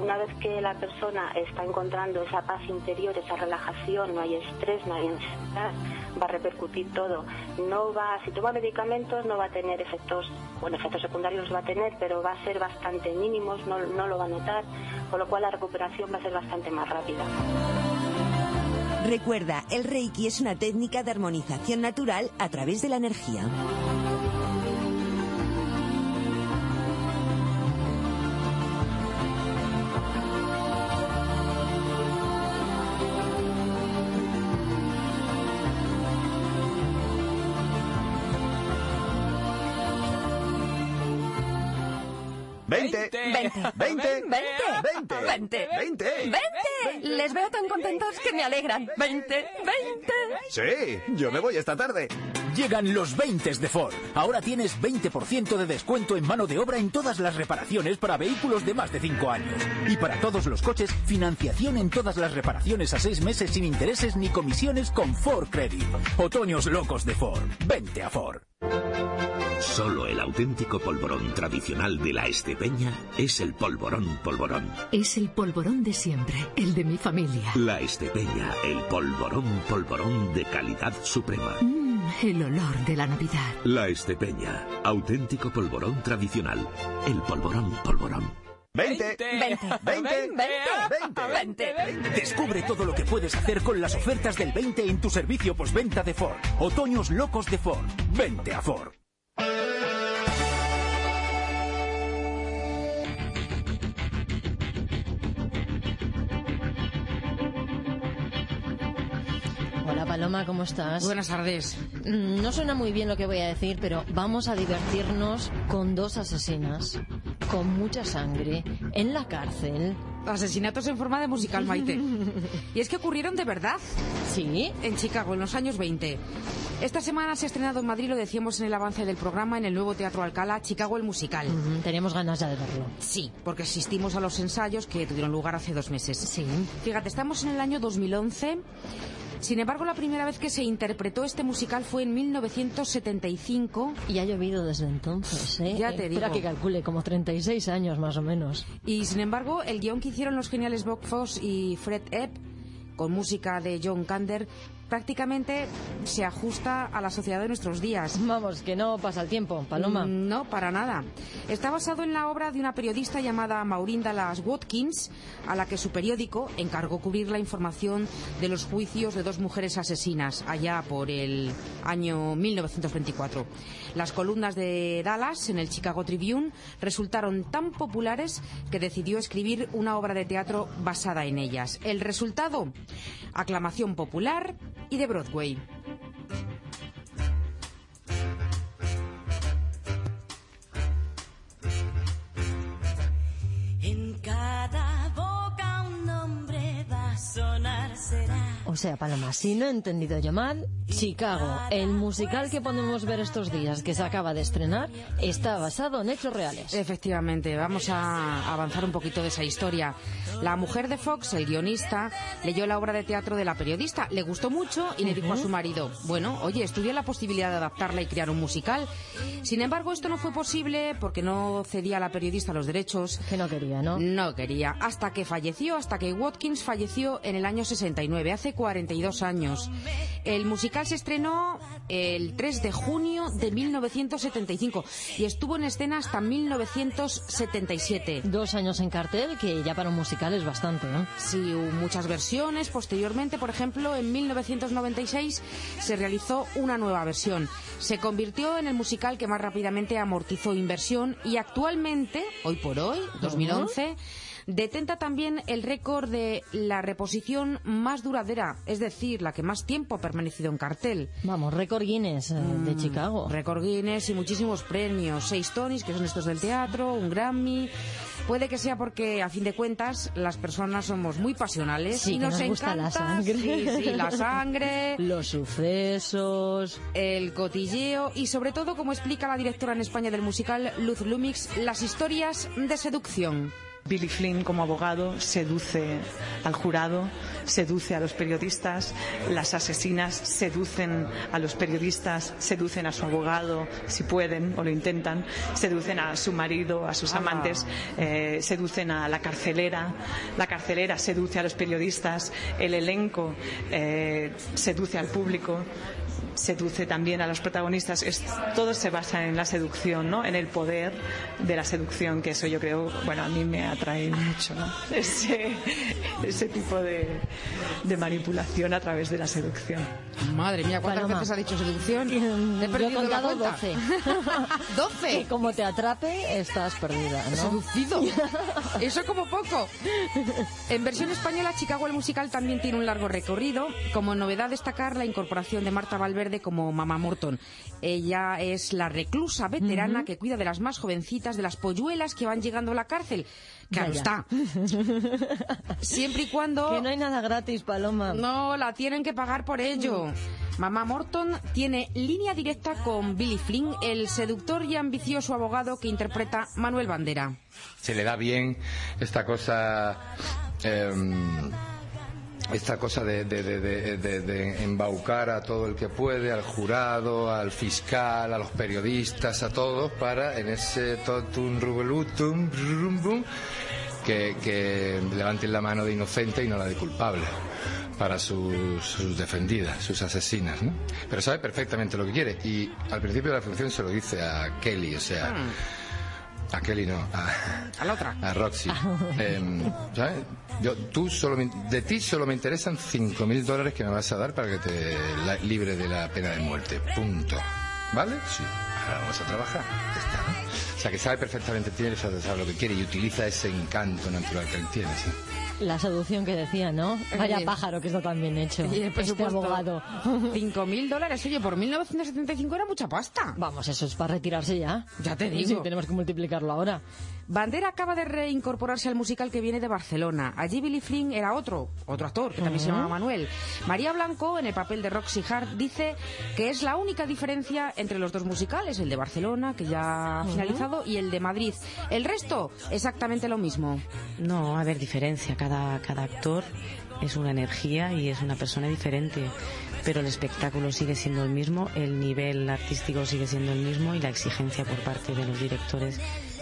Una vez que la persona está encontrando esa paz interior, esa relajación, no hay estrés, no hay ansiedad, va a repercutir todo. No va, si toma medicamentos no va a tener efectos, bueno, efectos secundarios va a tener, pero va a ser bastante mínimos, no, no lo va a notar, con lo cual la recuperación va a ser bastante más rápida. Recuerda, el Reiki es una técnica de armonización natural a través de la energía. ¡Veinte! ¡Veinte! ¡Veinte! ¡Veinte! ¡Veinte! ¡Veinte! ¡Veinte! Les veo tan contentos que me alegran. ¡Veinte! ¡Veinte! Sí, yo me voy esta tarde. Llegan los 20 de Ford. Ahora tienes 20% de descuento en mano de obra en todas las reparaciones para vehículos de más de 5 años. Y para todos los coches, financiación en todas las reparaciones a 6 meses sin intereses ni comisiones con Ford Credit. Otoños locos de Ford. Vente a Ford. Solo el auténtico polvorón tradicional de la Estepeña es el polvorón polvorón. Es el polvorón de siempre, el de mi familia. La Estepeña, el polvorón polvorón de calidad suprema. Mm, el olor de la Navidad. La Estepeña, auténtico polvorón tradicional. El polvorón polvorón. ¡Veinte! ¡Veinte! ¡Veinte! ¡Veinte! ¡Veinte! Descubre todo lo que puedes hacer con las ofertas del 20 en tu servicio postventa de Ford. Otoños locos de Ford. Vente a Ford. Hola Paloma, ¿cómo estás? Buenas tardes. Mm, No suena muy bien lo que voy a decir, pero vamos a divertirnos con dos asesinas, con mucha sangre, en la cárcel. Asesinatos en forma de musical, Maite. y es que ocurrieron de verdad. Sí. En Chicago, en los años 20. Esta semana se ha estrenado en Madrid, lo decíamos en el avance del programa, en el nuevo Teatro Alcalá, Chicago el musical. Ujú, Teníamos ganas ya de verlo. Sí, porque asistimos a los ensayos que tuvieron lugar hace dos meses. Sí. Fíjate, estamos en el año 2011. Sin embargo, la primera vez que se interpretó este musical fue en 1975. Y ha llovido desde entonces, ¿eh? Ya te digo. que calcule, como 36 años más o menos. Y sin embargo, el guion que hicieron los geniales Bob Fosse y Fred Ebb, con música de John Kander, prácticamente se ajusta a la sociedad de nuestros días. Vamos, que no pasa el tiempo, Paloma. Mm, No, para nada. Está basado en la obra de una periodista llamada Maureen Dallas Watkins, a la que su periódico encargó cubrir la información de los juicios de dos mujeres asesinas allá por el año 1924. Las columnas de Dallas en el Chicago Tribune resultaron tan populares que decidió escribir una obra de teatro basada en ellas. El resultado, aclamación popular y de Broadway. O sea, Paloma, si no he entendido yo mal, Chicago, el musical que podemos ver estos días, que se acaba de estrenar, está basado en hechos reales. Efectivamente, vamos a avanzar un poquito de esa historia. La mujer de Fox, el guionista, leyó la obra de teatro de la periodista, le gustó mucho y le dijo a su marido, bueno, oye, estudia la posibilidad de adaptarla y crear un musical. Sin embargo, esto no fue posible porque no cedía a la periodista los derechos. Que no quería, ¿no? No quería. Hasta que falleció, hasta que Watkins falleció en el año 69, hace 42 años. El musical se estrenó el 3 de junio de 1975 y estuvo en escena hasta 1977. Dos años en cartel, que ya para un musical es bastante, ¿no? Sí, hubo muchas versiones. Posteriormente, por ejemplo, en 1996 se realizó una nueva versión. Se convirtió en el musical que más rápidamente amortizó inversión y actualmente, hoy por hoy, 2011, detenta también el récord de la reposición más duradera, es decir, la que más tiempo ha permanecido en cartel. Vamos, récord Guinness eh, de Chicago. Récord Guinness y muchísimos premios. Seis Tonys, que son estos del teatro, un Grammy. Puede que sea porque, a fin de cuentas, las personas somos muy pasionales Sí, y nos, nos gusta la encanta sangre. sí, sí, la sangre, Los sucesos. el cotilleo y, sobre todo, como explica la directora en España del musical, Luz Lumix, las historias de seducción. Billy Flynn como abogado seduce al jurado, seduce a los periodistas, las asesinas seducen a los periodistas, seducen a su abogado, si pueden o lo intentan, seducen a su marido, a sus Ah. amantes, eh, seducen a la carcelera, la carcelera seduce a los periodistas, el elenco eh, seduce al público seduce también a los protagonistas. Es- todo se basa en la seducción, ¿no? En el poder de la seducción, que eso yo creo, bueno, a mí me atrae mucho, ¿no? Ese, ese tipo de, de manipulación a través de la seducción. Madre mía, ¿cuántas Paloma. veces ha dicho seducción? He Yo he perdido la contado cuenta. 12. ¿12? Que como te atrape, estás perdida, ¿no? Seducido. Eso como poco. En versión española, Chicago el musical también tiene un largo recorrido. Como novedad destacar la incorporación de Marta Valverde como Mamá Morton. Ella es la reclusa veterana que cuida de las más jovencitas, de las polluelas que van llegando a la cárcel. Claro Vaya. está. Siempre y cuando... Que no hay nada gratis, Paloma. No, la tienen que pagar por ello. Mamá Morton tiene línea directa con Billy Flynn, el seductor y ambicioso abogado que interpreta Manuel Bandera. se le da bien esta cosa em, esta cosa de, de- de- de- embaucar a todo el que puede, al jurado, al fiscal, a los periodistas, a todos, para en ese totum rubelutum que, que levanten la mano de inocente y no la de culpable para sus, sus defendidas, sus asesinas, ¿no? Pero sabe perfectamente lo que quiere y al principio de la función se lo dice a Kelly, o sea, a Kelly no, a, A la otra. a Roxy. Em, ¿sabes? Yo, tú solo me- de ti solo me interesan 5.000 dólares que me vas a dar para que te la- libre de la pena de muerte. Punto. ¿Vale? Sí. Ahora vamos a trabajar. Está, sea, que sabe perfectamente, tiene, sabe sabe lo que quiere y utiliza ese encanto natural que él tiene, sí. La seducción que decía, ¿no? Vaya pájaro que está tan bien hecho. Y el Este abogado. 5.000 dólares. Oye, por 1975 era mucha pasta. Vamos, eso es para retirarse ya. Ya te digo. Sí, tenemos que multiplicarlo ahora. Bandera acaba de reincorporarse al musical que viene de Barcelona. Allí Billy Flynn era otro, otro actor, que también se llamaba Manuel. María Blanco, en el papel de Roxy Hart, dice que es la única diferencia entre los dos musicales, el de Barcelona, que ya ha finalizado, y el de Madrid. El resto, exactamente lo mismo. No, a ver, diferencia. Cada, cada actor es una energía y es una persona diferente. Pero el espectáculo sigue siendo el mismo, el nivel artístico sigue siendo el mismo y la exigencia por parte de los directores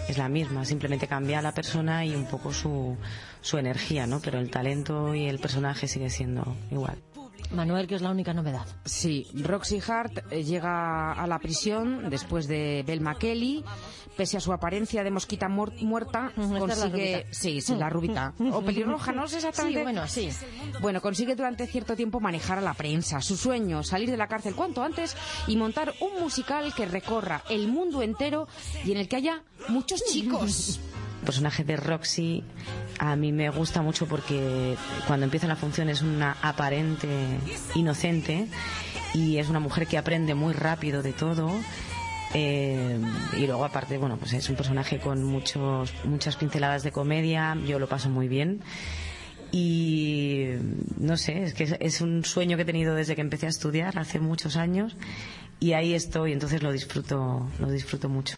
es la misma. Simplemente cambia la persona y un poco su, su energía, ¿no? Pero el talento y el personaje sigue siendo igual. Manuel, que es la única novedad. Sí, Roxy Hart eh, llega a la prisión después de Belma Kelly. Pese a su apariencia de mosquita muer- muerta, consigue. sí, sí, la rubita. O pelirroja, no sé exactamente. Sí, bueno, sí. Bueno, consigue durante cierto tiempo manejar a la prensa. Su sueño, salir de la cárcel cuanto antes y montar un musical que recorra el mundo entero y en el que haya muchos chicos. Personaje de Roxy a mí me gusta mucho porque cuando empieza la función es una aparente inocente y es una mujer que aprende muy rápido de todo. Eh, y luego aparte, bueno, pues es un personaje con muchos, muchas pinceladas de comedia, yo lo paso muy bien. Y no sé, es que es- es un sueño que he tenido desde que empecé a estudiar hace muchos años y ahí estoy, entonces lo disfruto, lo disfruto mucho.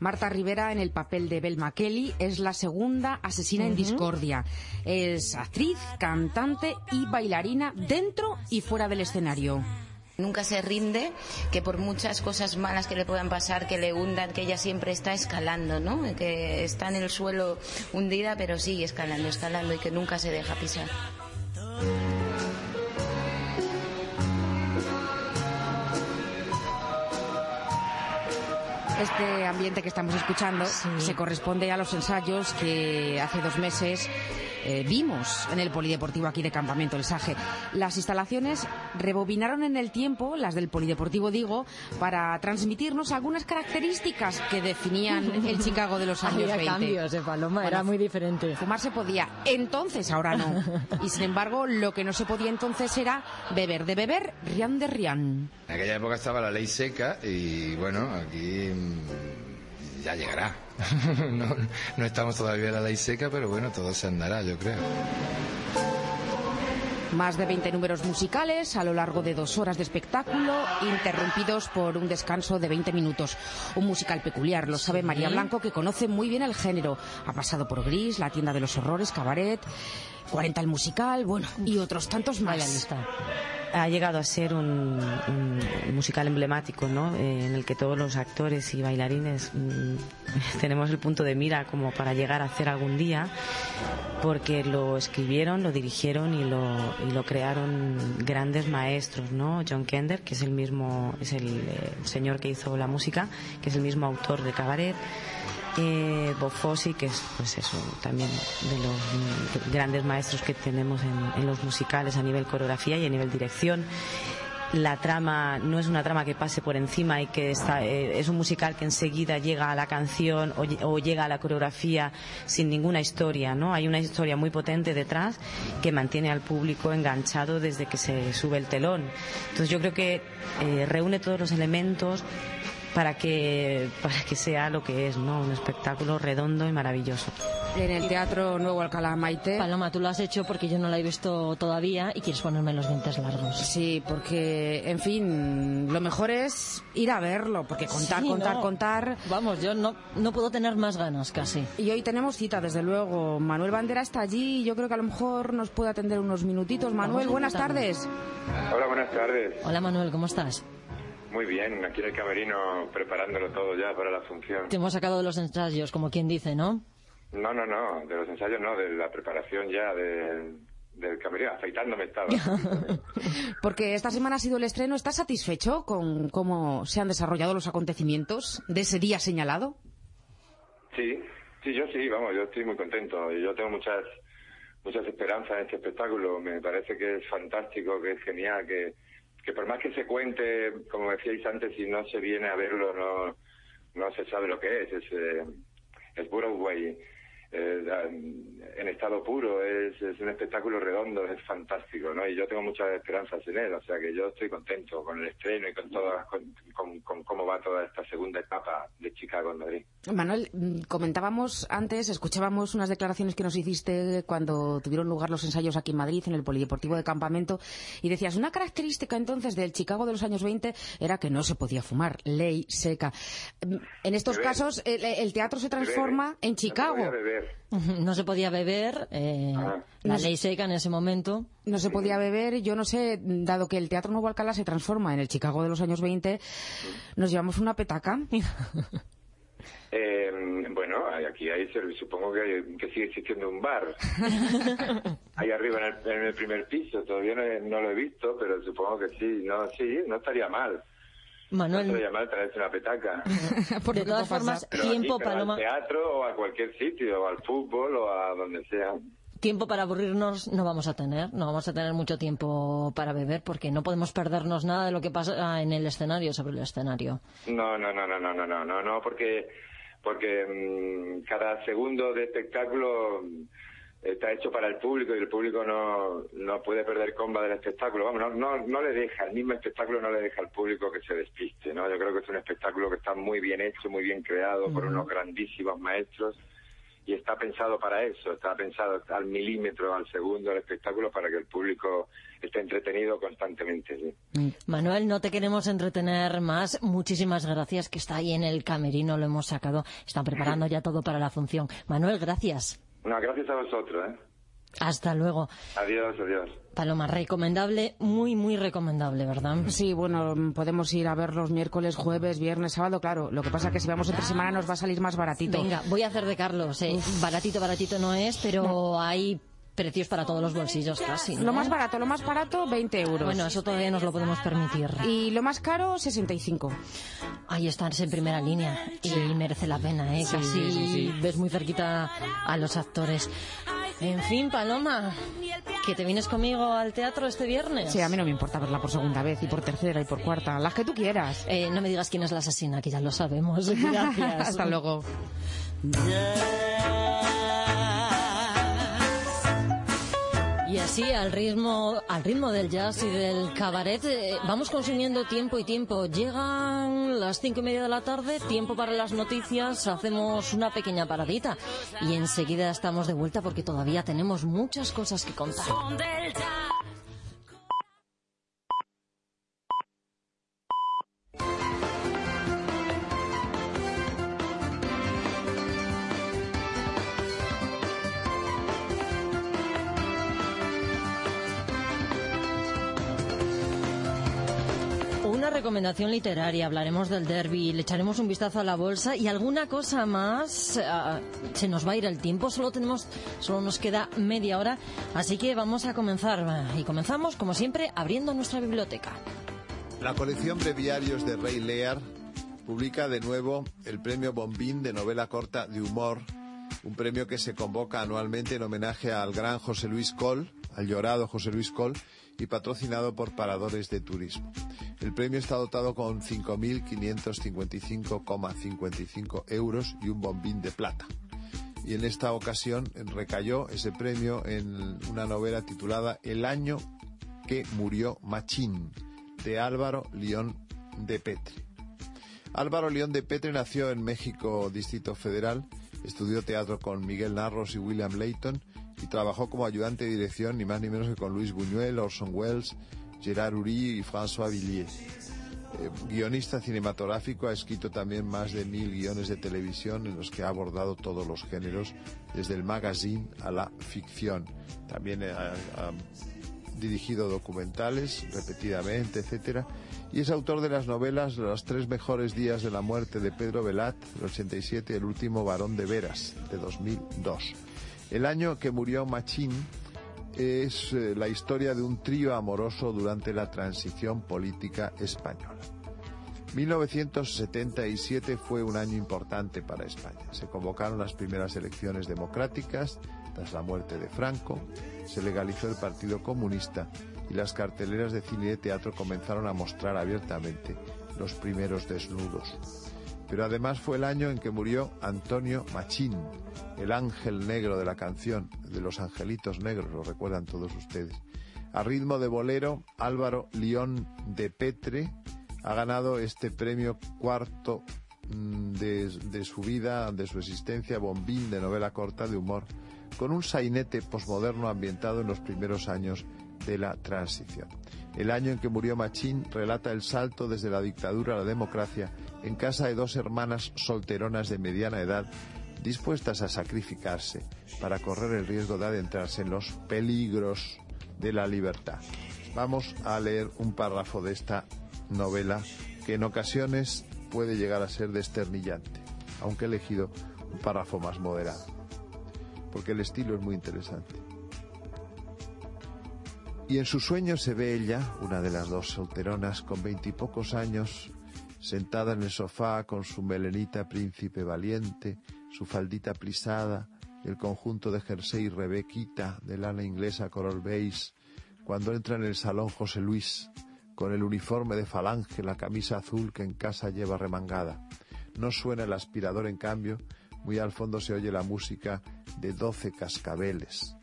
Marta Rivera, en el papel de Belma Kelly, es la segunda asesina en discordia. Es actriz, cantante y bailarina dentro y fuera del escenario. Nunca se rinde, que por muchas cosas malas que le puedan pasar, que le hundan, que ella siempre está escalando, ¿no? Que está en el suelo hundida, pero sigue escalando, escalando y que nunca se deja pisar. Este ambiente que estamos escuchando se corresponde a los ensayos que hace dos meses eh, vimos en el Polideportivo aquí de Campamento El Saje. Las instalaciones rebobinaron en el tiempo, las del Polideportivo digo, para transmitirnos algunas características que definían el Chicago de los años Había 20. cambios de Paloma, era muy diferente. Fumar se podía entonces, ahora no. Y sin embargo, lo que no se podía entonces era beber de beber, rian de rian. En aquella época estaba la ley seca y bueno, aquí mm, ya llegará. no, no estamos todavía en la ley seca, pero bueno, todo se andará, yo creo. Más de 20 números musicales a lo largo de dos horas de espectáculo, interrumpidos por un descanso de 20 minutos. Un musical peculiar, lo sabe María Blanco, que conoce muy bien el género. Ha pasado por Gris, La tienda de los horrores, Cabaret, 40 el musical, bueno, y otros tantos más. ha llegado a ser un, un musical emblemático, ¿no? Eh, en el que todos los actores y bailarines mm, tenemos el punto de mira como para llegar a hacer algún día, porque lo escribieron, lo dirigieron y lo, y lo crearon grandes maestros, ¿no? John Kender, que es el mismo, es el, eh, el señor que hizo la música, que es el mismo autor de Cabaret. Eh, Bob Fosse, que es pues eso, también de los mm, grandes maestros que tenemos en, en los musicales a nivel coreografía y a nivel dirección. La trama no es una trama que pase por encima y que está, eh, es un musical que enseguida llega a la canción o llega a la coreografía sin ninguna historia, ¿no? Hay una historia muy potente detrás que mantiene al público enganchado desde que se sube el telón. Entonces yo creo que eh, reúne todos los elementos para que, para que sea lo que es, ¿no? Un espectáculo redondo y maravilloso. En el Teatro Nuevo Alcalá Maite. Paloma, tú lo has hecho porque yo no la he visto todavía y quieres ponerme los dientes largos. Sí, porque, en fin, lo mejor es ir a verlo, porque contar, Sí, contar, no. contar. Vamos, yo no, no puedo tener más ganas casi. Y hoy tenemos cita, desde luego. Manuel Bandera está allí y yo creo que a lo mejor nos puede atender unos minutitos. Manuel, buenas tardes. Hola, buenas tardes. Hola Manuel, ¿cómo estás? Muy bien, aquí en el camerino preparándolo todo ya para la función. Te hemos sacado de los ensayos, como quien dice, ¿no? No, no, no, de los ensayos no, de la preparación ya de- del camerino, afeitándome estaba. Porque esta semana ha sido el estreno. ¿Estás satisfecho con cómo se han desarrollado los acontecimientos de ese día señalado? Sí, sí, yo sí, vamos, yo estoy muy contento y yo tengo muchas muchas esperanzas en este espectáculo. Me parece que es fantástico, que es genial, que, que por más que se cuente, como decíais antes, si no se viene a verlo, no, no se sabe lo que es. Es, eh, es Broadway eh, en estado puro, es, es un espectáculo redondo, es fantástico, ¿no? Y yo tengo muchas esperanzas en él, o sea que yo estoy contento con el estreno y con todas, con- con cómo va toda esta segunda etapa de Chicago en Madrid. Manuel, mm, comentábamos antes, escuchábamos unas declaraciones que nos hiciste cuando tuvieron lugar los ensayos aquí en Madrid, en el Polideportivo de Campamento, y decías, una característica entonces del Chicago de los años 20 era que no se podía fumar, ley seca. Mm, En estos Beber. casos, el, el teatro se transforma en Chicago. No se podía beber. No se podía beber, eh, Ah. la ley seca en ese momento. No se podía beber, yo no sé, dado que el Teatro Nuevo Alcalá se transforma en el Chicago de los años 20, nos llevamos una petaca. Eh, bueno, aquí hay, supongo que, hay- que sigue existiendo un bar. Ahí arriba en el, en el primer piso, todavía no, no lo he visto, pero supongo que sí. No, sí, no estaría mal. No Manuel, estaría mal traerse una petaca. de todas formas, tiempo, aquí, Paloma, al teatro o a cualquier sitio, o al fútbol o a donde sea. Tiempo para aburrirnos no vamos a tener, no vamos a tener mucho tiempo para beber porque no podemos perdernos nada de lo que pasa en el escenario, sobre el escenario. No, no, no, no, no, no, no, no, no, porque porque mm, cada segundo de espectáculo mm, está hecho para el público y el público no, no puede perder comba del espectáculo. Vamos, no, no, no le deja, el mismo espectáculo no le deja al público que se despiste, ¿no? Yo creo que es un espectáculo que está muy bien hecho, muy bien creado por unos grandísimos maestros y está pensado para eso, está pensado al milímetro, al segundo el espectáculo para que el público esté entretenido constantemente. ¿sí? Manuel, no te queremos entretener más. Muchísimas gracias, que está ahí en el camerino, lo hemos sacado. Están preparando ya todo para la función. Manuel, gracias. No, gracias a vosotros, ¿eh? Hasta luego. Adiós, adiós. Paloma, recomendable, muy, muy recomendable, ¿verdad? Sí, bueno, podemos ir a ver los miércoles, jueves, viernes, sábado, claro. Lo que pasa es que si vamos entre semana nos va a salir más baratito. Venga, voy a hacer de Carlos. eh. Baratito, baratito no es, pero hay precios para todos los bolsillos casi. ¿no? Lo más barato, lo más barato, 20 euros. Bueno, eso todavía nos lo podemos permitir. Y lo más caro, 65. Ahí estás en primera línea y merece la pena, ¿eh? Sí, Casi sí, sí. ves muy cerquita a los actores. En fin, Paloma, que te vienes conmigo al teatro este viernes. Sí, a mí no me importa verla por segunda vez y por tercera y por cuarta, las que tú quieras. Eh, no me digas quién es la asesina, que ya lo sabemos. Gracias. Hasta luego. Y así, al ritmo, al ritmo del jazz y del cabaret, eh, vamos consumiendo tiempo y tiempo. Llegan las cinco y media de la tarde, tiempo para las noticias, hacemos una pequeña paradita y enseguida estamos de vuelta porque todavía tenemos muchas cosas que contar. Una recomendación literaria, hablaremos del derby, le echaremos un vistazo a la bolsa y alguna cosa más. ah, se nos va a ir el tiempo, solo tenemos, solo nos queda media hora, así que vamos a comenzar. Y comenzamos, como siempre, abriendo nuestra biblioteca. La colección Breviarios de Rey Lear publica de nuevo el premio Bombín de novela corta de humor, un premio que se convoca anualmente en homenaje al gran José Luis Col, al llorado José Luis Col, y patrocinado por Paradores de Turismo. El premio está dotado con 5.555,55 euros y un bombín de plata. Y en esta ocasión recayó ese premio en una novela titulada El año que murió Machín, de Álvaro León de Petre. Álvaro León de Petre nació en México, Distrito Federal, estudió teatro con Miguel Narros y William Layton y trabajó como ayudante de dirección ni más ni menos que con Luis Buñuel, Orson Welles, Gerard Uri y François Villiers. Eh, guionista cinematográfico, ha escrito también más de mil guiones de televisión en los que ha abordado todos los géneros, desde el magazine a la ficción. También eh, ha, dirigido documentales repetidamente, etcétera, y es autor de las novelas Los tres mejores días de la muerte de Pedro Velat, del 87, y El último varón de veras, de 2002. El año que murió Machín es eh, la historia de un trío amoroso durante la transición política española. 1977 fue un año importante para España. Se convocaron las primeras elecciones democráticas tras la muerte de Franco, se legalizó el Partido Comunista y las carteleras de cine y de teatro comenzaron a mostrar abiertamente los primeros desnudos. Pero además fue el año en que murió Antonio Machín, el ángel negro de la canción, de los angelitos negros, lo recuerdan todos ustedes. A ritmo de bolero, Álvaro León de Petre ha ganado este premio cuarto mm, de, de su vida, de su existencia, bombín de novela corta de humor, con un sainete posmoderno ambientado en los primeros años de la transición. El año en que murió Machín relata el salto desde la dictadura a la democracia en casa de dos hermanas solteronas de mediana edad dispuestas a sacrificarse para correr el riesgo de adentrarse en los peligros de la libertad. Vamos a leer un párrafo de esta novela que en ocasiones puede llegar a ser desternillante. aunque he elegido un párrafo más moderado, porque el estilo es muy interesante. Y en su sueño se ve ella, una de las dos solteronas, con veintipocos años, sentada en el sofá con su melenita príncipe valiente, su faldita plisada, el conjunto de jersey rebequita de lana inglesa color beige, cuando entra en el salón José Luis, con el uniforme de falange, la camisa azul que en casa lleva remangada. No suena el aspirador, en cambio, muy al fondo se oye la música de doce cascabeles.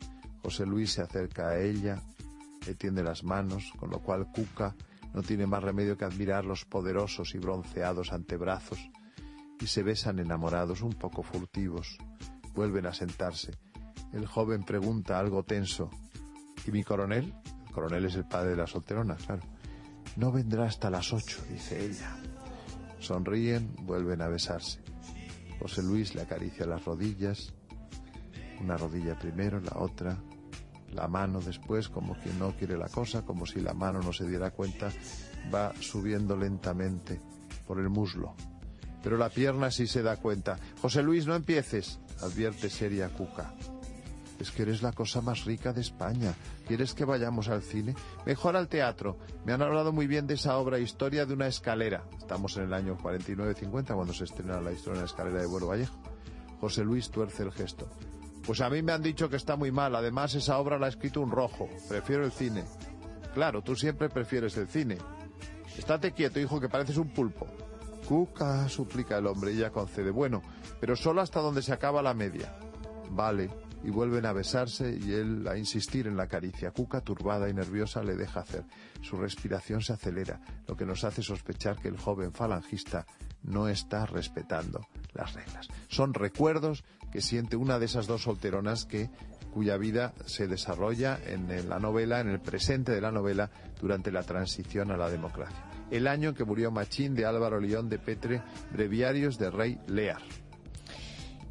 José Luis se acerca a ella, le tiende las manos, con lo cual Cuca no tiene más remedio que admirar los poderosos y bronceados antebrazos, y se besan enamorados, un poco furtivos. Vuelven a sentarse. El joven pregunta algo tenso. ¿Y mi coronel? El coronel es el padre de la solterona, claro. No vendrá hasta las ocho, dice ella. Sonríen, vuelven a besarse. José Luis le acaricia las rodillas, una rodilla primero, la otra, la mano después, como quien no quiere la cosa, como si la mano no se diera cuenta, va subiendo lentamente por el muslo. Pero la pierna sí se da cuenta. José Luis, no empieces, advierte seria Cuca. Es que eres la cosa más rica de España. ¿Quieres que vayamos al cine? Mejor al teatro. Me han hablado muy bien de esa obra, Historia de una escalera. Estamos en el año 49-50 cuando se estrena la historia de una escalera de Buero Vallejo. José Luis tuerce el gesto. Pues a mí me han dicho que está muy mal. Además, esa obra la ha escrito un rojo. Prefiero el cine. Claro, tú siempre prefieres el cine. Estate quieto, hijo, que pareces un pulpo. Cuca, suplica el hombre, y ella concede. Bueno, pero solo hasta donde se acaba la media. Vale, y vuelven a besarse y él a insistir en la caricia. Cuca, turbada y nerviosa, le deja hacer. Su respiración se acelera, lo que nos hace sospechar que el joven falangista no está respetando las reglas. Son recuerdos que siente una de esas dos solteronas que cuya vida se desarrolla en, la novela, en el presente de la novela, durante la transición a la democracia. El año que murió Machín de Álvaro León de Petre, breviarios de Rey Lear.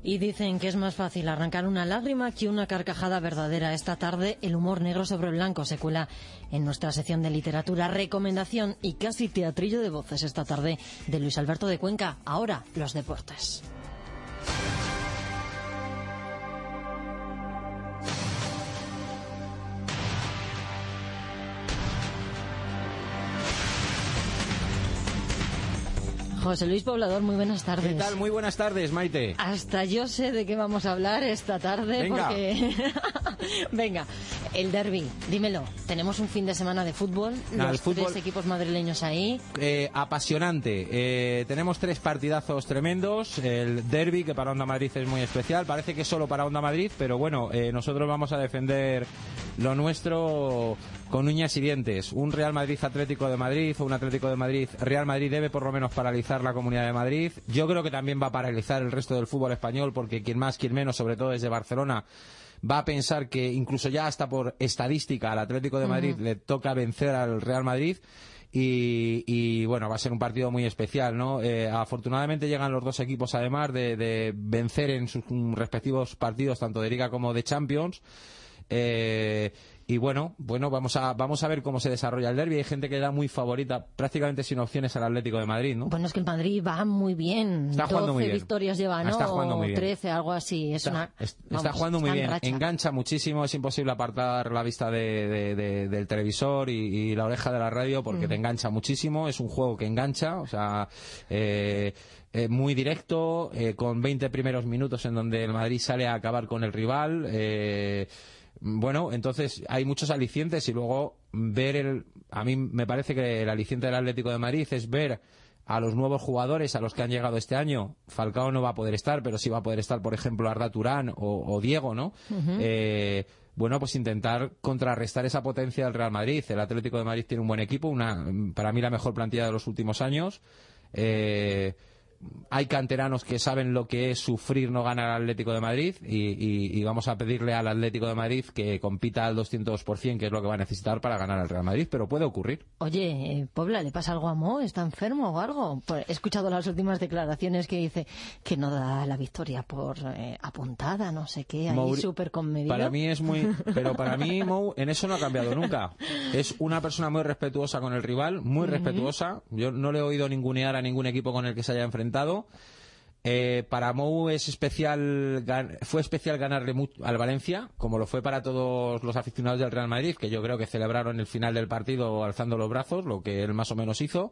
Y dicen que es más fácil arrancar una lágrima que una carcajada verdadera. Esta tarde, el humor negro sobre blanco se cuela en nuestra sección de literatura. Recomendación y casi teatrillo de voces esta tarde de Luis Alberto de Cuenca. Ahora, los deportes. José Luis Poblador, muy buenas tardes. ¿Qué tal? Muy buenas tardes, Maite. Hasta yo sé de qué vamos a hablar esta tarde. Venga. Porque... Venga, el derby, dímelo. Tenemos un fin de semana de fútbol, los fútbol- tres equipos madrileños ahí. Eh, apasionante. Eh, tenemos tres partidazos tremendos. El derby, que para Onda Madrid es muy especial. Parece que es solo para Onda Madrid, pero bueno, eh, nosotros vamos a defender lo nuestro con uñas y dientes. Un Real Madrid Atlético de Madrid o un Atlético de Madrid Real Madrid debe por lo menos paralizar la Comunidad de Madrid. Yo creo que también va a paralizar el resto del fútbol español porque quien más, quien menos, sobre todo desde Barcelona, va a pensar que incluso ya hasta por estadística al Atlético de Madrid le toca vencer al Real Madrid. Y, y, bueno, va a ser un partido muy especial, ¿no? Eh, afortunadamente llegan los dos equipos además de, de vencer en sus respectivos partidos, tanto de Liga como de Champions. Eh, y bueno, bueno, vamos a, vamos a ver cómo se desarrolla el derby. Hay gente que da muy favorita, prácticamente sin opciones al Atlético de Madrid, ¿no? Bueno, es que el Madrid va muy bien. Está jugando 12 muy bien. victorias lleva, ¿no? Está jugando muy O bien. 13, algo así. Es una... Es- vamos, está jugando muy está en bien, engancha muchísimo, es imposible apartar la vista de- de- de- del televisor y, y la oreja de la radio porque Mm. te engancha muchísimo, es un juego que engancha, o sea, eh, eh, muy directo, eh, con 20 primeros minutos en donde el Madrid sale a acabar con el rival. eh, bueno, entonces hay muchos alicientes y luego ver el. A mí me parece que el aliciente del Atlético de Madrid es ver a los nuevos jugadores a los que han llegado este año. Falcao no va a poder estar, pero sí va a poder estar, por ejemplo, Arda Turán o, o Diego, ¿no? Eh, bueno, pues intentar contrarrestar esa potencia del Real Madrid. El Atlético de Madrid tiene un buen equipo, una, para mí la mejor plantilla de los últimos años. Eh, hay canteranos que saben lo que es sufrir no ganar al Atlético de Madrid y, y- y vamos a pedirle al Atlético de Madrid que compita al 200%, que es lo que va a necesitar para ganar al Real Madrid, pero puede ocurrir. Oye, eh, Pobla, ¿le pasa algo a Mo? ¿Está enfermo o algo? Pues he escuchado las últimas declaraciones que dice que no da la victoria por eh, apuntada, no sé qué, ahí súper conmedido. Para mí es muy. Pero para mí, Mou, en eso no ha cambiado nunca. Es una persona muy respetuosa con el rival, muy respetuosa. Yo no le he oído ningunear a ningún equipo con el que se haya enfrentado. Eh, para Mou es especial, fue especial ganarle al Valencia, como lo fue para todos los aficionados del Real Madrid, que yo creo que celebraron el final del partido alzando los brazos, lo que él más o menos hizo.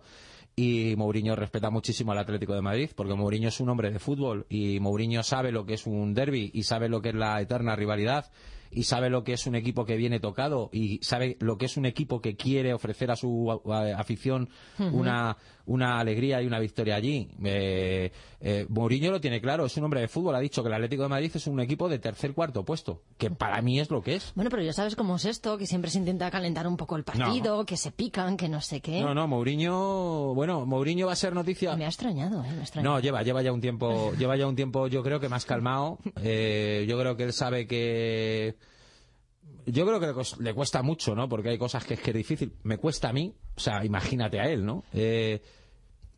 Y Mourinho respeta muchísimo al Atlético de Madrid, porque Mourinho es un hombre de fútbol y Mourinho sabe lo que es un derby y sabe lo que es la eterna rivalidad y sabe lo que es un equipo que viene tocado y sabe lo que es un equipo que quiere ofrecer a su afición una, una alegría y una victoria allí. Eh, eh, Mourinho lo tiene claro, es un hombre de fútbol, ha dicho que el Atlético de Madrid es un equipo de tercer cuarto puesto, que para mí es lo que es. Bueno, pero ya sabes cómo es esto, que siempre se intenta calentar un poco el partido, que se pican, que no sé qué. No, no, Mourinho, bueno, Mourinho va a ser noticia. Me ha extrañado, ¿eh? Me ha extrañado. No, lleva, lleva ya un tiempo, lleva ya un tiempo, yo creo que más calmado. Eh, yo creo que él sabe que, yo creo que le, cuesta mucho, ¿no? Porque hay cosas que es que es difícil. Me cuesta a mí, o sea, imagínate a él, ¿no? Eh,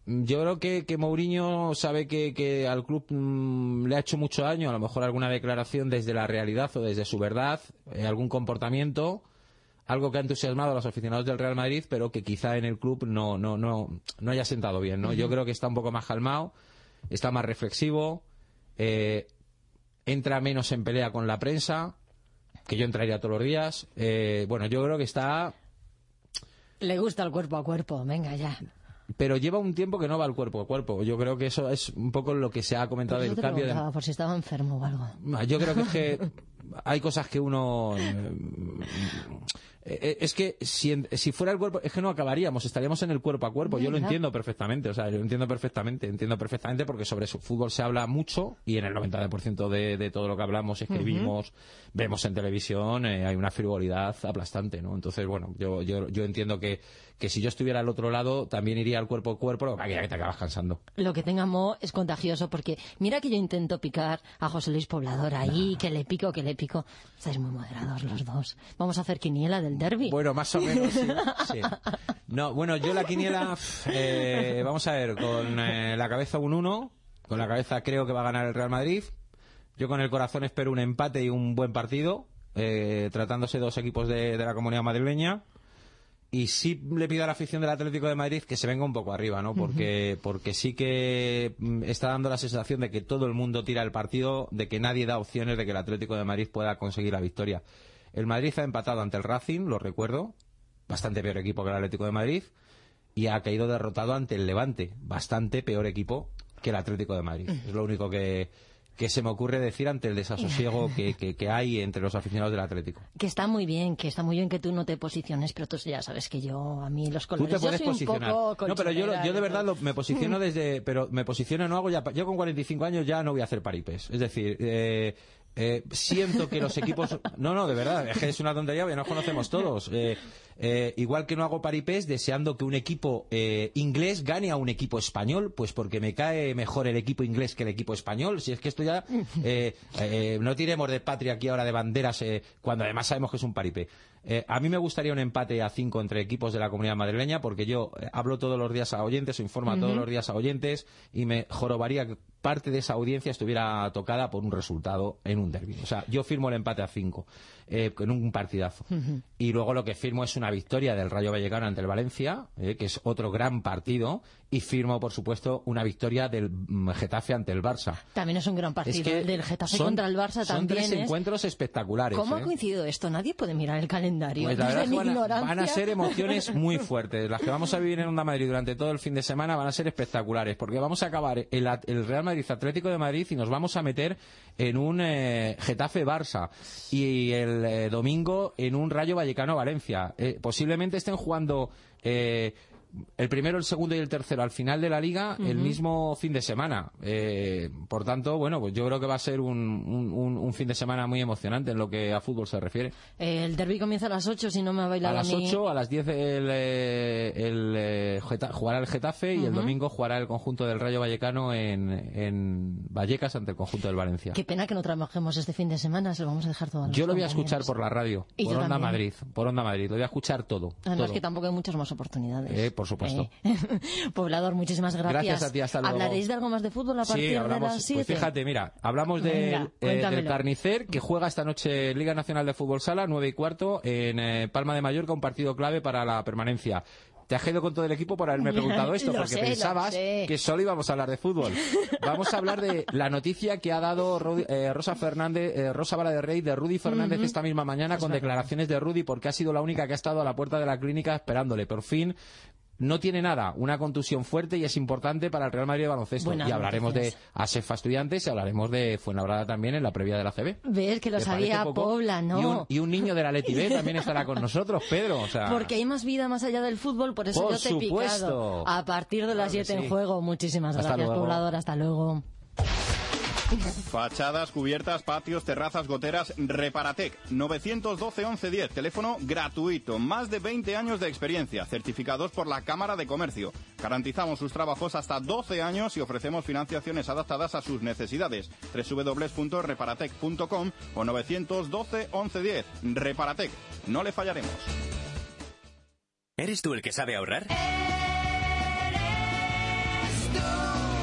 yo creo que, que Mourinho sabe que, que al club mm, le ha hecho mucho daño, a lo mejor alguna declaración desde la realidad o desde su verdad, eh, algún comportamiento, algo que ha entusiasmado a los aficionados del Real Madrid, pero que quizá en el club no, no, no, no haya sentado bien, ¿no? Yo creo que está un poco más calmado, está más reflexivo, eh, entra menos en pelea con la prensa, que yo entraría todos los días. Eh, bueno, yo creo que está Le gusta el cuerpo a cuerpo, venga ya. pero lleva un tiempo que no va al cuerpo a cuerpo. Yo creo que eso es un poco lo que se ha comentado del te cambio de... por si estaba enfermo o algo. Ah, Yo creo que es que hay cosas que uno... eh, eh, Es que si, en- si fuera el cuerpo, es que no acabaríamos, estaríamos en el cuerpo a cuerpo. Yo lo entiendo perfectamente, o sea, yo lo entiendo perfectamente, entiendo perfectamente porque sobre su fútbol se habla mucho y en el 90% de, de todo lo que hablamos, escribimos, vemos en televisión, eh, hay una frivolidad aplastante, ¿no? Entonces, bueno, yo, yo, yo entiendo que, que si yo estuviera al otro lado, también iría al cuerpo a cuerpo, lo que es te acabas cansando. Lo que tenga Mo es contagioso porque mira que yo intento picar a José Luis Poblador ahí, que le pico, que le pico. Estáis muy moderados los dos. Vamos a hacer quiniela del derby. Bueno, más o menos, sí. sí. No, bueno, yo la quiniela, eh, vamos a ver, con eh, la cabeza un 1, con la cabeza creo que va a ganar el Real Madrid. Yo con el corazón espero un empate y un buen partido, eh, tratándose dos equipos de, de la comunidad madrileña. Y sí le pido a la afición del Atlético de Madrid que se venga un poco arriba, ¿no? Porque, porque sí que mm, está dando la sensación de que todo el mundo tira el partido, de que nadie da opciones de que el Atlético de Madrid pueda conseguir la victoria. El Madrid ha empatado ante el Racing, lo recuerdo, bastante peor equipo que el Atlético de Madrid, y ha caído derrotado ante el Levante, bastante peor equipo que el Atlético de Madrid. Es lo único que, que se me ocurre decir ante el desasosiego que, que- que hay entre los aficionados del Atlético. Que está muy bien, que está muy bien que tú no te posiciones, pero tú ya sabes que yo, a mí los Tú colores... te puedes yo soy posicionar. Un poco no, pero yo, de verdad lo- me posiciono desde. Pero me posiciono, no hago ya. Yo con 45 años ya no voy a hacer paripes. Es decir, eh, eh, siento que los equipos. No, no, de verdad, es que es una tontería, ya nos conocemos todos. Eh, eh, igual que no hago paripés deseando que un equipo eh, inglés gane a un equipo español, pues porque me cae mejor el equipo inglés que el equipo español. Si es que esto ya. eh, eh, no tiremos de patria aquí ahora de banderas eh, cuando además sabemos que es un paripé. Eh, a mí me gustaría un empate a cinco entre equipos de la comunidad madrileña porque yo eh, hablo todos los días a oyentes, o informo todos los días a oyentes y me jorobaría que parte de esa audiencia estuviera tocada por un resultado en un derbi. O sea, yo firmo el empate a cinco eh, en un partidazo. Y luego lo que firmo es una victoria del Rayo Vallecano ante el Valencia, eh, que es otro gran partido. Y firmo, por supuesto, una victoria del mm, Getafe ante el Barça. También es un gran partido. Es que del Getafe son- contra el Barça son también tres es... encuentros espectaculares. ¿Cómo ¿eh? ha coincidido esto? Nadie puede mirar el calendario. Pues la verdad van a, ignorancia. van a ser emociones muy fuertes. Las que vamos a vivir en Onda Madrid durante todo el fin de semana van a ser espectaculares, porque vamos a acabar el, el Real Madrid Atlético de Madrid y nos vamos a meter en un eh, Getafe Barça y el eh, domingo en un Rayo Vallecano Valencia. Eh, posiblemente estén jugando eh, el primero, el segundo y el tercero al final de la liga el mismo fin de semana. Eh, por tanto, bueno, pues yo creo que va a ser un, un- un- fin de semana muy emocionante en lo que a fútbol se refiere. Eh, El derby comienza a las 8, si no me ha A bailado las mí. 8, a las 10 el, eh, el, Geta- jugará el Getafe y el domingo jugará el conjunto del Rayo Vallecano en, en Vallecas ante el conjunto del Valencia. Qué pena que no trabajemos este fin de semana, se lo vamos a dejar todo a Yo lo voy a escuchar por la radio, Y por Onda también. Madrid, por Onda Madrid, lo voy a escuchar todo. Además todo. que tampoco hay muchas más oportunidades. Eh, por supuesto. Eh, Poblador, muchísimas gracias. Gracias a ti, hasta luego. ¿Hablaréis de algo más de fútbol a partir Sí, de hablamos, las 7? pues fíjate, mira, hablamos del, Venga, eh, del Carnicer que juega esta noche Liga Nacional de Fútbol Sala, 9 y cuarto, en eh, Palma de Mallorca, un partido clave para la permanencia. te has ido con todo el equipo por haberme preguntado esto, porque sé, pensabas que solo íbamos a hablar de fútbol. Vamos a hablar de la noticia que ha dado eh, Rosa Fernández, eh, Rosa Vara de Rey de Rudy Fernández esta misma mañana con declaraciones de Rudy porque ha sido la única que ha estado a la puerta de la clínica esperándole. Por fin no tiene nada, una contusión fuerte y es importante para el Real Madrid de baloncesto. Buenas y hablaremos noticias. de ASEFA Estudiantes y hablaremos de Fuenlabrada también en la previa de la CB. Ves que lo ¿Te sabía? Pobla, ¿no? Y un, y un niño de la Leti B también estará con nosotros, Pedro. O sea, Porque hay más vida más allá del fútbol, por eso Por yo te he picado. supuesto. A partir de las Claro que 7 en juego. Muchísimas Hasta gracias, luego. poblador. Hasta luego. Fachadas, cubiertas, patios, terrazas, goteras, Reparatec. 912 1110, teléfono gratuito. Más de 20 años de experiencia, certificados por la Cámara de Comercio. Garantizamos sus trabajos hasta 12 años y ofrecemos financiaciones adaptadas a sus necesidades. www.reparatec.com o 912 1110. Reparatec. No le fallaremos. ¿Eres tú el que sabe ahorrar?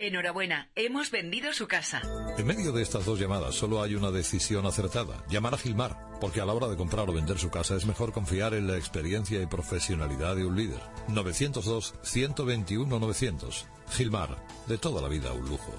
Enhorabuena, hemos vendido su casa. En medio de estas dos llamadas solo hay una decisión acertada, llamar a Gilmar, porque a la hora de comprar o vender su casa es mejor confiar en la experiencia y profesionalidad de un líder. 902-121-900. Gilmar, de toda la vida un lujo.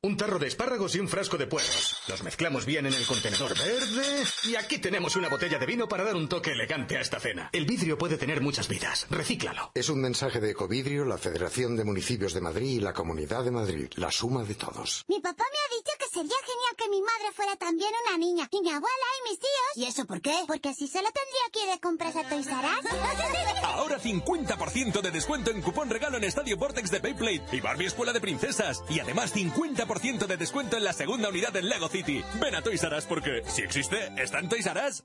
Un tarro de espárragos y un frasco de puerros. Los mezclamos bien en el contenedor verde y aquí tenemos una botella de vino para dar un toque elegante a esta cena. El vidrio puede tener muchas vidas. Recíclalo. Es un mensaje de Ecovidrio, la Federación de Municipios de Madrid y la Comunidad de Madrid, la suma de todos. Mi papá me ha dicho que sería genial que mi madre fuera también una niña. Y mi abuela y mis tíos. ¿Y eso por qué? Porque así solo tendría que ir de compras a Toys R Us. Ahora 50% de descuento en cupón regalo en Estadio Vortex de Beyblade y Barbie Escuela de Princesas. Y además 50% de descuento en la segunda unidad en Lego City. Ven a Toys R Us porque, si existe, está en Toys R Us.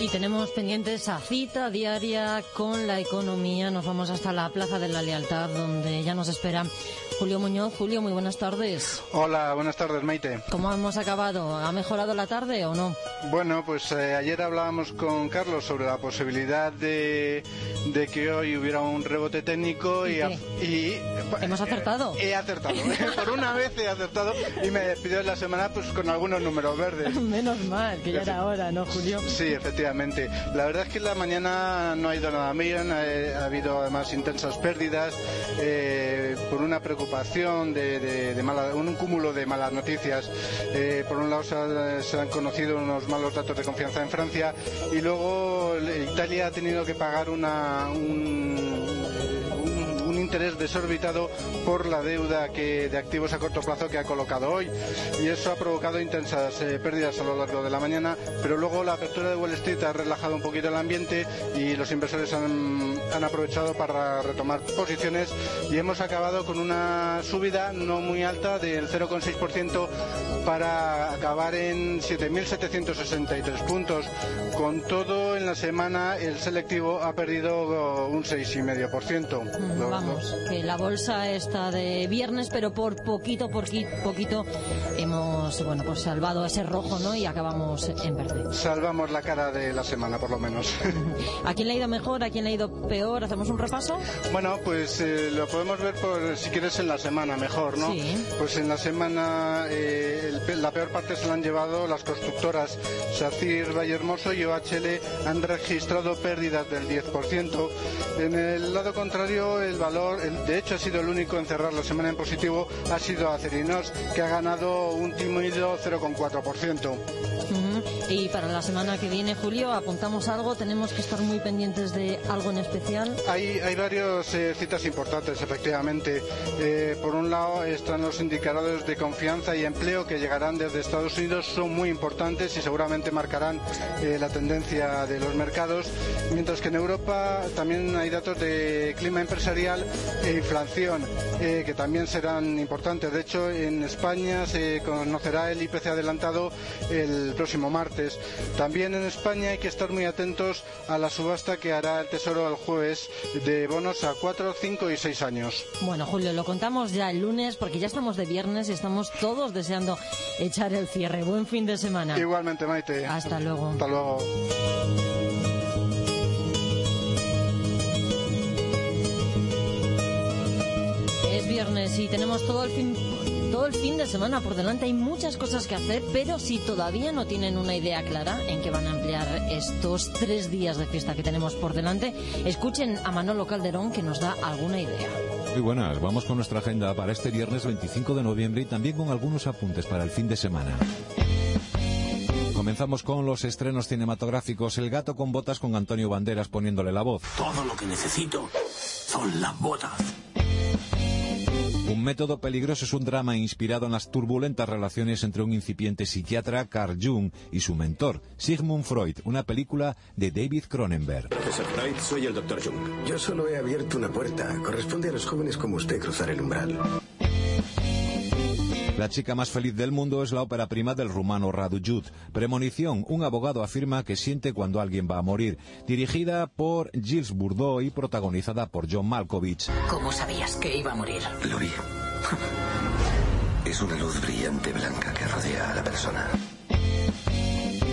Y tenemos pendiente esa cita diaria con la economía. Nos vamos hasta la Plaza de la Lealtad, donde ya nos espera Julio Muñoz. Julio, muy buenas tardes. Hola, buenas tardes, Maite. ¿Cómo hemos acabado? ¿Ha mejorado la tarde o no? Bueno, pues eh, ayer hablábamos con Carlos sobre la posibilidad de, de que hoy hubiera un rebote técnico y, ¿Y y- ¿Hemos acertado? He acertado. Por una vez he acertado y me despido de la semana pues con algunos números verdes. Menos mal, que ya era hora, ¿no, Julio? Sí, efectivamente. La verdad es que la mañana no ha ido nada bien, ha, ha habido además intensas pérdidas eh, por una preocupación de, un cúmulo de malas noticias. Eh, por un lado se, ha- se han conocido unos malos datos de confianza en Francia y luego Italia ha tenido que pagar una, un, un- un interés desorbitado por la deuda que, de activos a corto plazo que ha colocado hoy. Y eso ha provocado intensas eh, pérdidas a lo largo de la mañana pero luego la apertura de Wall Street ha relajado un poquito el ambiente y los inversores han, han aprovechado para retomar posiciones y hemos acabado con una subida no muy alta del 0,6% para acabar en 7.763 puntos. Con todo en la semana el selectivo ha perdido un 6,5% Lo- Vamos, que la bolsa está de viernes, pero por poquito, por qui- poquito hemos, bueno, pues salvado ese rojo, ¿no? Y acabamos en verde. salvamos la cara de la semana por lo menos ¿A quién le ha ido mejor? ¿A quién le ha ido peor? ¿Hacemos un repaso? Bueno, pues eh, lo podemos ver por, si quieres en la semana mejor, ¿no? Sí. Pues en la semana eh, el la peor parte se la han llevado las constructoras. SACIR, Vallehermoso y OHL han registrado pérdidas del 10%. En el lado contrario, el valor, de hecho ha sido el único en cerrar la semana en positivo, ha sido Acerinos, que ha ganado un tímido 0,4%. Ujú. Y para la semana que viene, Julio, apuntamos algo. Tenemos que estar muy pendientes de algo en especial. Hay, hay varias eh, citas importantes, efectivamente. Eh, por un lado están los indicadores de confianza y empleo que llegarán desde Estados Unidos, son muy importantes y seguramente marcarán eh, la tendencia de los mercados. Mientras que en Europa también hay datos de clima empresarial e inflación, que también serán importantes. De hecho, en España se conocerá el IPC adelantado el próximo martes. También en España hay que estar muy atentos a la subasta que hará el Tesoro el jueves de bonos a 4, 5 y 6 años. Bueno, Julio, lo contamos ya el lunes porque ya estamos de viernes y estamos todos deseando echar el cierre. Buen fin de semana. Igualmente, Maite. Hasta luego. Hasta luego. Es viernes y tenemos todo el fin todo el fin de semana por delante. Hay muchas cosas que hacer, pero si todavía no tienen una idea clara en qué van a emplear estos tres días de fiesta que tenemos por delante, escuchen a Manolo Calderón que nos da alguna idea. Muy buenas, vamos con nuestra agenda para este viernes 25 de noviembre y también con algunos apuntes para el fin de semana. Comenzamos con los estrenos cinematográficos El gato con botas con Antonio Banderas poniéndole la voz. Todo lo que necesito son las botas. Un método peligroso es un drama inspirado en las turbulentas relaciones entre un incipiente psiquiatra, Carl Jung, y su mentor, Sigmund Freud, una película de David Cronenberg. Profesor Freud, soy el doctor Jung. Yo solo he abierto una puerta. Corresponde a los jóvenes como usted cruzar el umbral. La chica más feliz del mundo es la ópera prima del rumano Radu Jud. Premonición, un abogado afirma que siente cuando alguien va a morir. Dirigida por Gilles Bourdeau y protagonizada por John Malkovich. ¿Cómo sabías que iba a morir? Lo vi. Es una luz brillante blanca que rodea a la persona.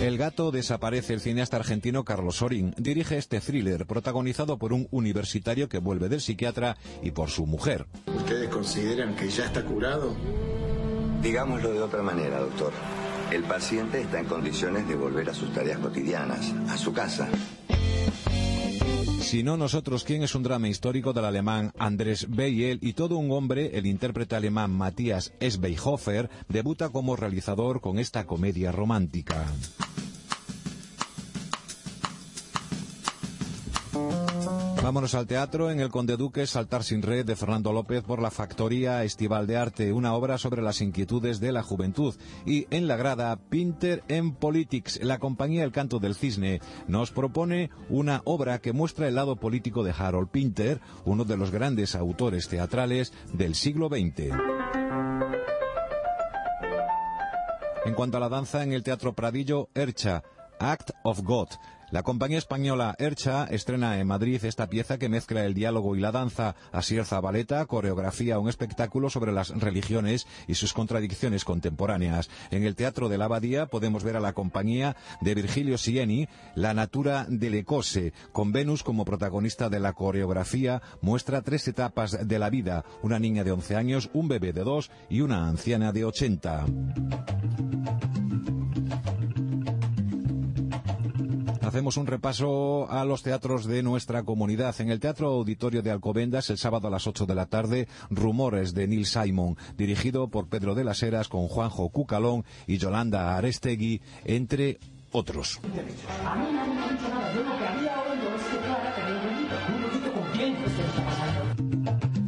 El gato desaparece. El cineasta argentino Carlos Sorín dirige este thriller protagonizado por un universitario que vuelve del psiquiatra y por su mujer. ¿Ustedes consideran que ya está curado? Digámoslo de otra manera, doctor. El paciente está en condiciones de volver a sus tareas cotidianas, a su casa. Si no nosotros, ¿quién es un drama histórico del alemán Andrés Beyel y todo un hombre, el intérprete alemán Matthias Esbeihofer, debuta como realizador con esta comedia romántica. Vámonos al teatro. En el Conde Duque, Saltar sin red de Fernando López por la Factoría Estival de Arte, una obra sobre las inquietudes de la juventud. Y en la grada, Pinter en Politics, la compañía El Canto del Cisne, nos propone una obra que muestra el lado político de Harold Pinter, uno de los grandes autores teatrales del siglo XX. En cuanto a la danza, en el Teatro Pradillo, Ercha, Act of God. La compañía española Ercha estrena en Madrid esta pieza que mezcla el diálogo y la danza. Asier Zabaleta coreografía un espectáculo sobre las religiones y sus contradicciones contemporáneas. En el Teatro de la Abadía podemos ver a la compañía de Virgilio Sieni, La Natura del Ecose, con Venus como protagonista de la coreografía, muestra tres etapas de la vida, una niña de 11 años, un bebé de 2 y una anciana de 80. Hacemos un repaso a los teatros de nuestra comunidad. En el Teatro Auditorio de Alcobendas, el sábado a las 8 de la tarde, Rumores de Neil Simon, dirigido por Pedro de las Heras con Juanjo Cucalón y Yolanda Arestegui, entre otros.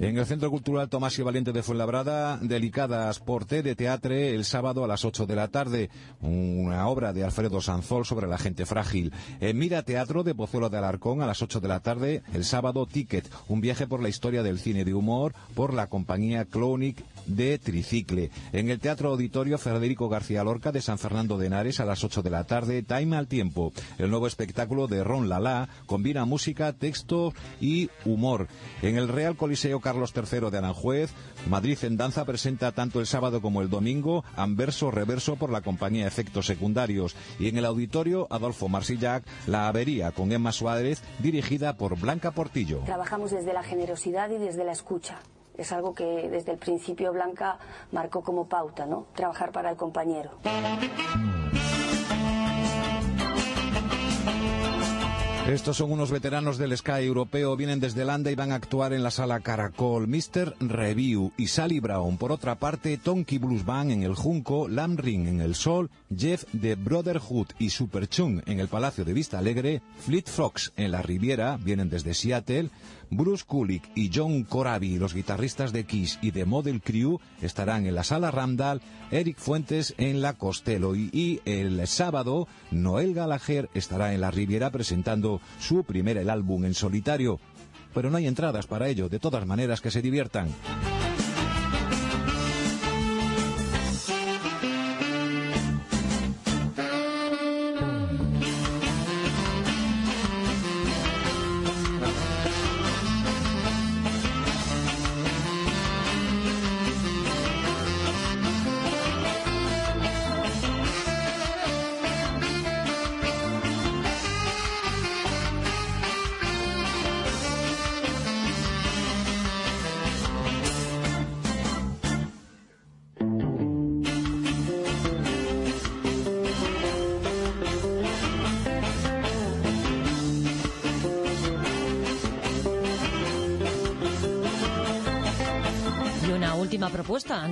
En el Centro Cultural Tomás y Valiente de Fuenlabrada, Delicadas Porté de Teatre el sábado a las 8 de la tarde, una obra de Alfredo Sanzol sobre la gente frágil. En Mira Teatro de Pozuelo de Alarcón a las 8 de la tarde, el sábado Ticket, un viaje por la historia del cine de humor por la compañía Clonic de Tricicle. En el Teatro Auditorio Federico García Lorca de San Fernando de Henares a las 8 de la tarde, Time al Tiempo. El nuevo espectáculo de Ron Lala combina música, texto y humor. En el Real Coliseo Carlos III de Aranjuez, Madrid en Danza presenta tanto el sábado como el domingo Anverso Reverso por la compañía Efectos Secundarios. Y en el Auditorio Adolfo Marsillac, La Avería con Emma Suárez, dirigida por Blanca Portillo. Trabajamos desde la generosidad y desde la escucha. Es algo que desde el principio Blanca marcó como pauta, ¿no? Trabajar para el compañero. Estos son unos veteranos del Sky europeo, vienen desde Landa y van a actuar en la sala Caracol. Mr. Review y Sally Brown. Por otra parte, Tonky Blues Band en el Junco, Lam Ring en el Sol, Jeff de Brotherhood y Super Chung en el Palacio de Vista Alegre, Fleet Fox en la Riviera, vienen desde Seattle, Bruce Kulick y John Corabi, los guitarristas de Kiss y de Model Crew, estarán en la Sala Ramdal, Eric Fuentes en la Costello y, el sábado Noel Gallagher estará en la Riviera presentando su primer álbum en solitario. Pero no hay entradas para ello, de todas maneras que se diviertan.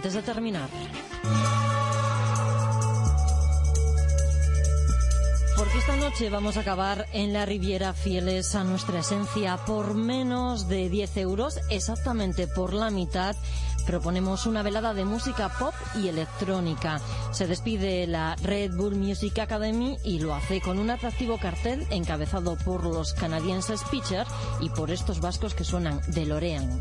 Antes de terminar. Porque esta noche vamos a acabar en la Riviera fieles a nuestra esencia por menos de 10 euros, exactamente por la mitad. Proponemos una velada de música pop y electrónica. Se despide la Red Bull Music Academy y lo hace con un atractivo cartel encabezado por los canadienses Pitcher y por estos vascos que suenan de Lorean.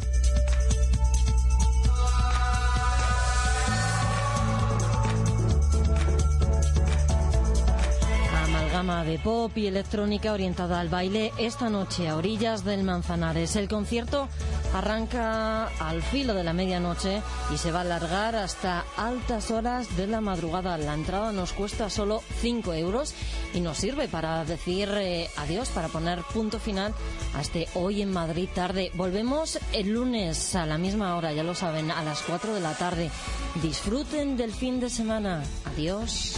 De pop y electrónica orientada al baile esta noche a orillas del Manzanares. El concierto arranca al filo de la medianoche y se va a alargar hasta altas horas de la madrugada. La entrada nos cuesta solo 5 euros y nos sirve para decir eh, adiós, para poner punto final a este hoy en Madrid tarde. Volvemos el lunes a la misma hora, ya lo saben, a las 4 de la tarde. Disfruten del fin de semana. Adiós.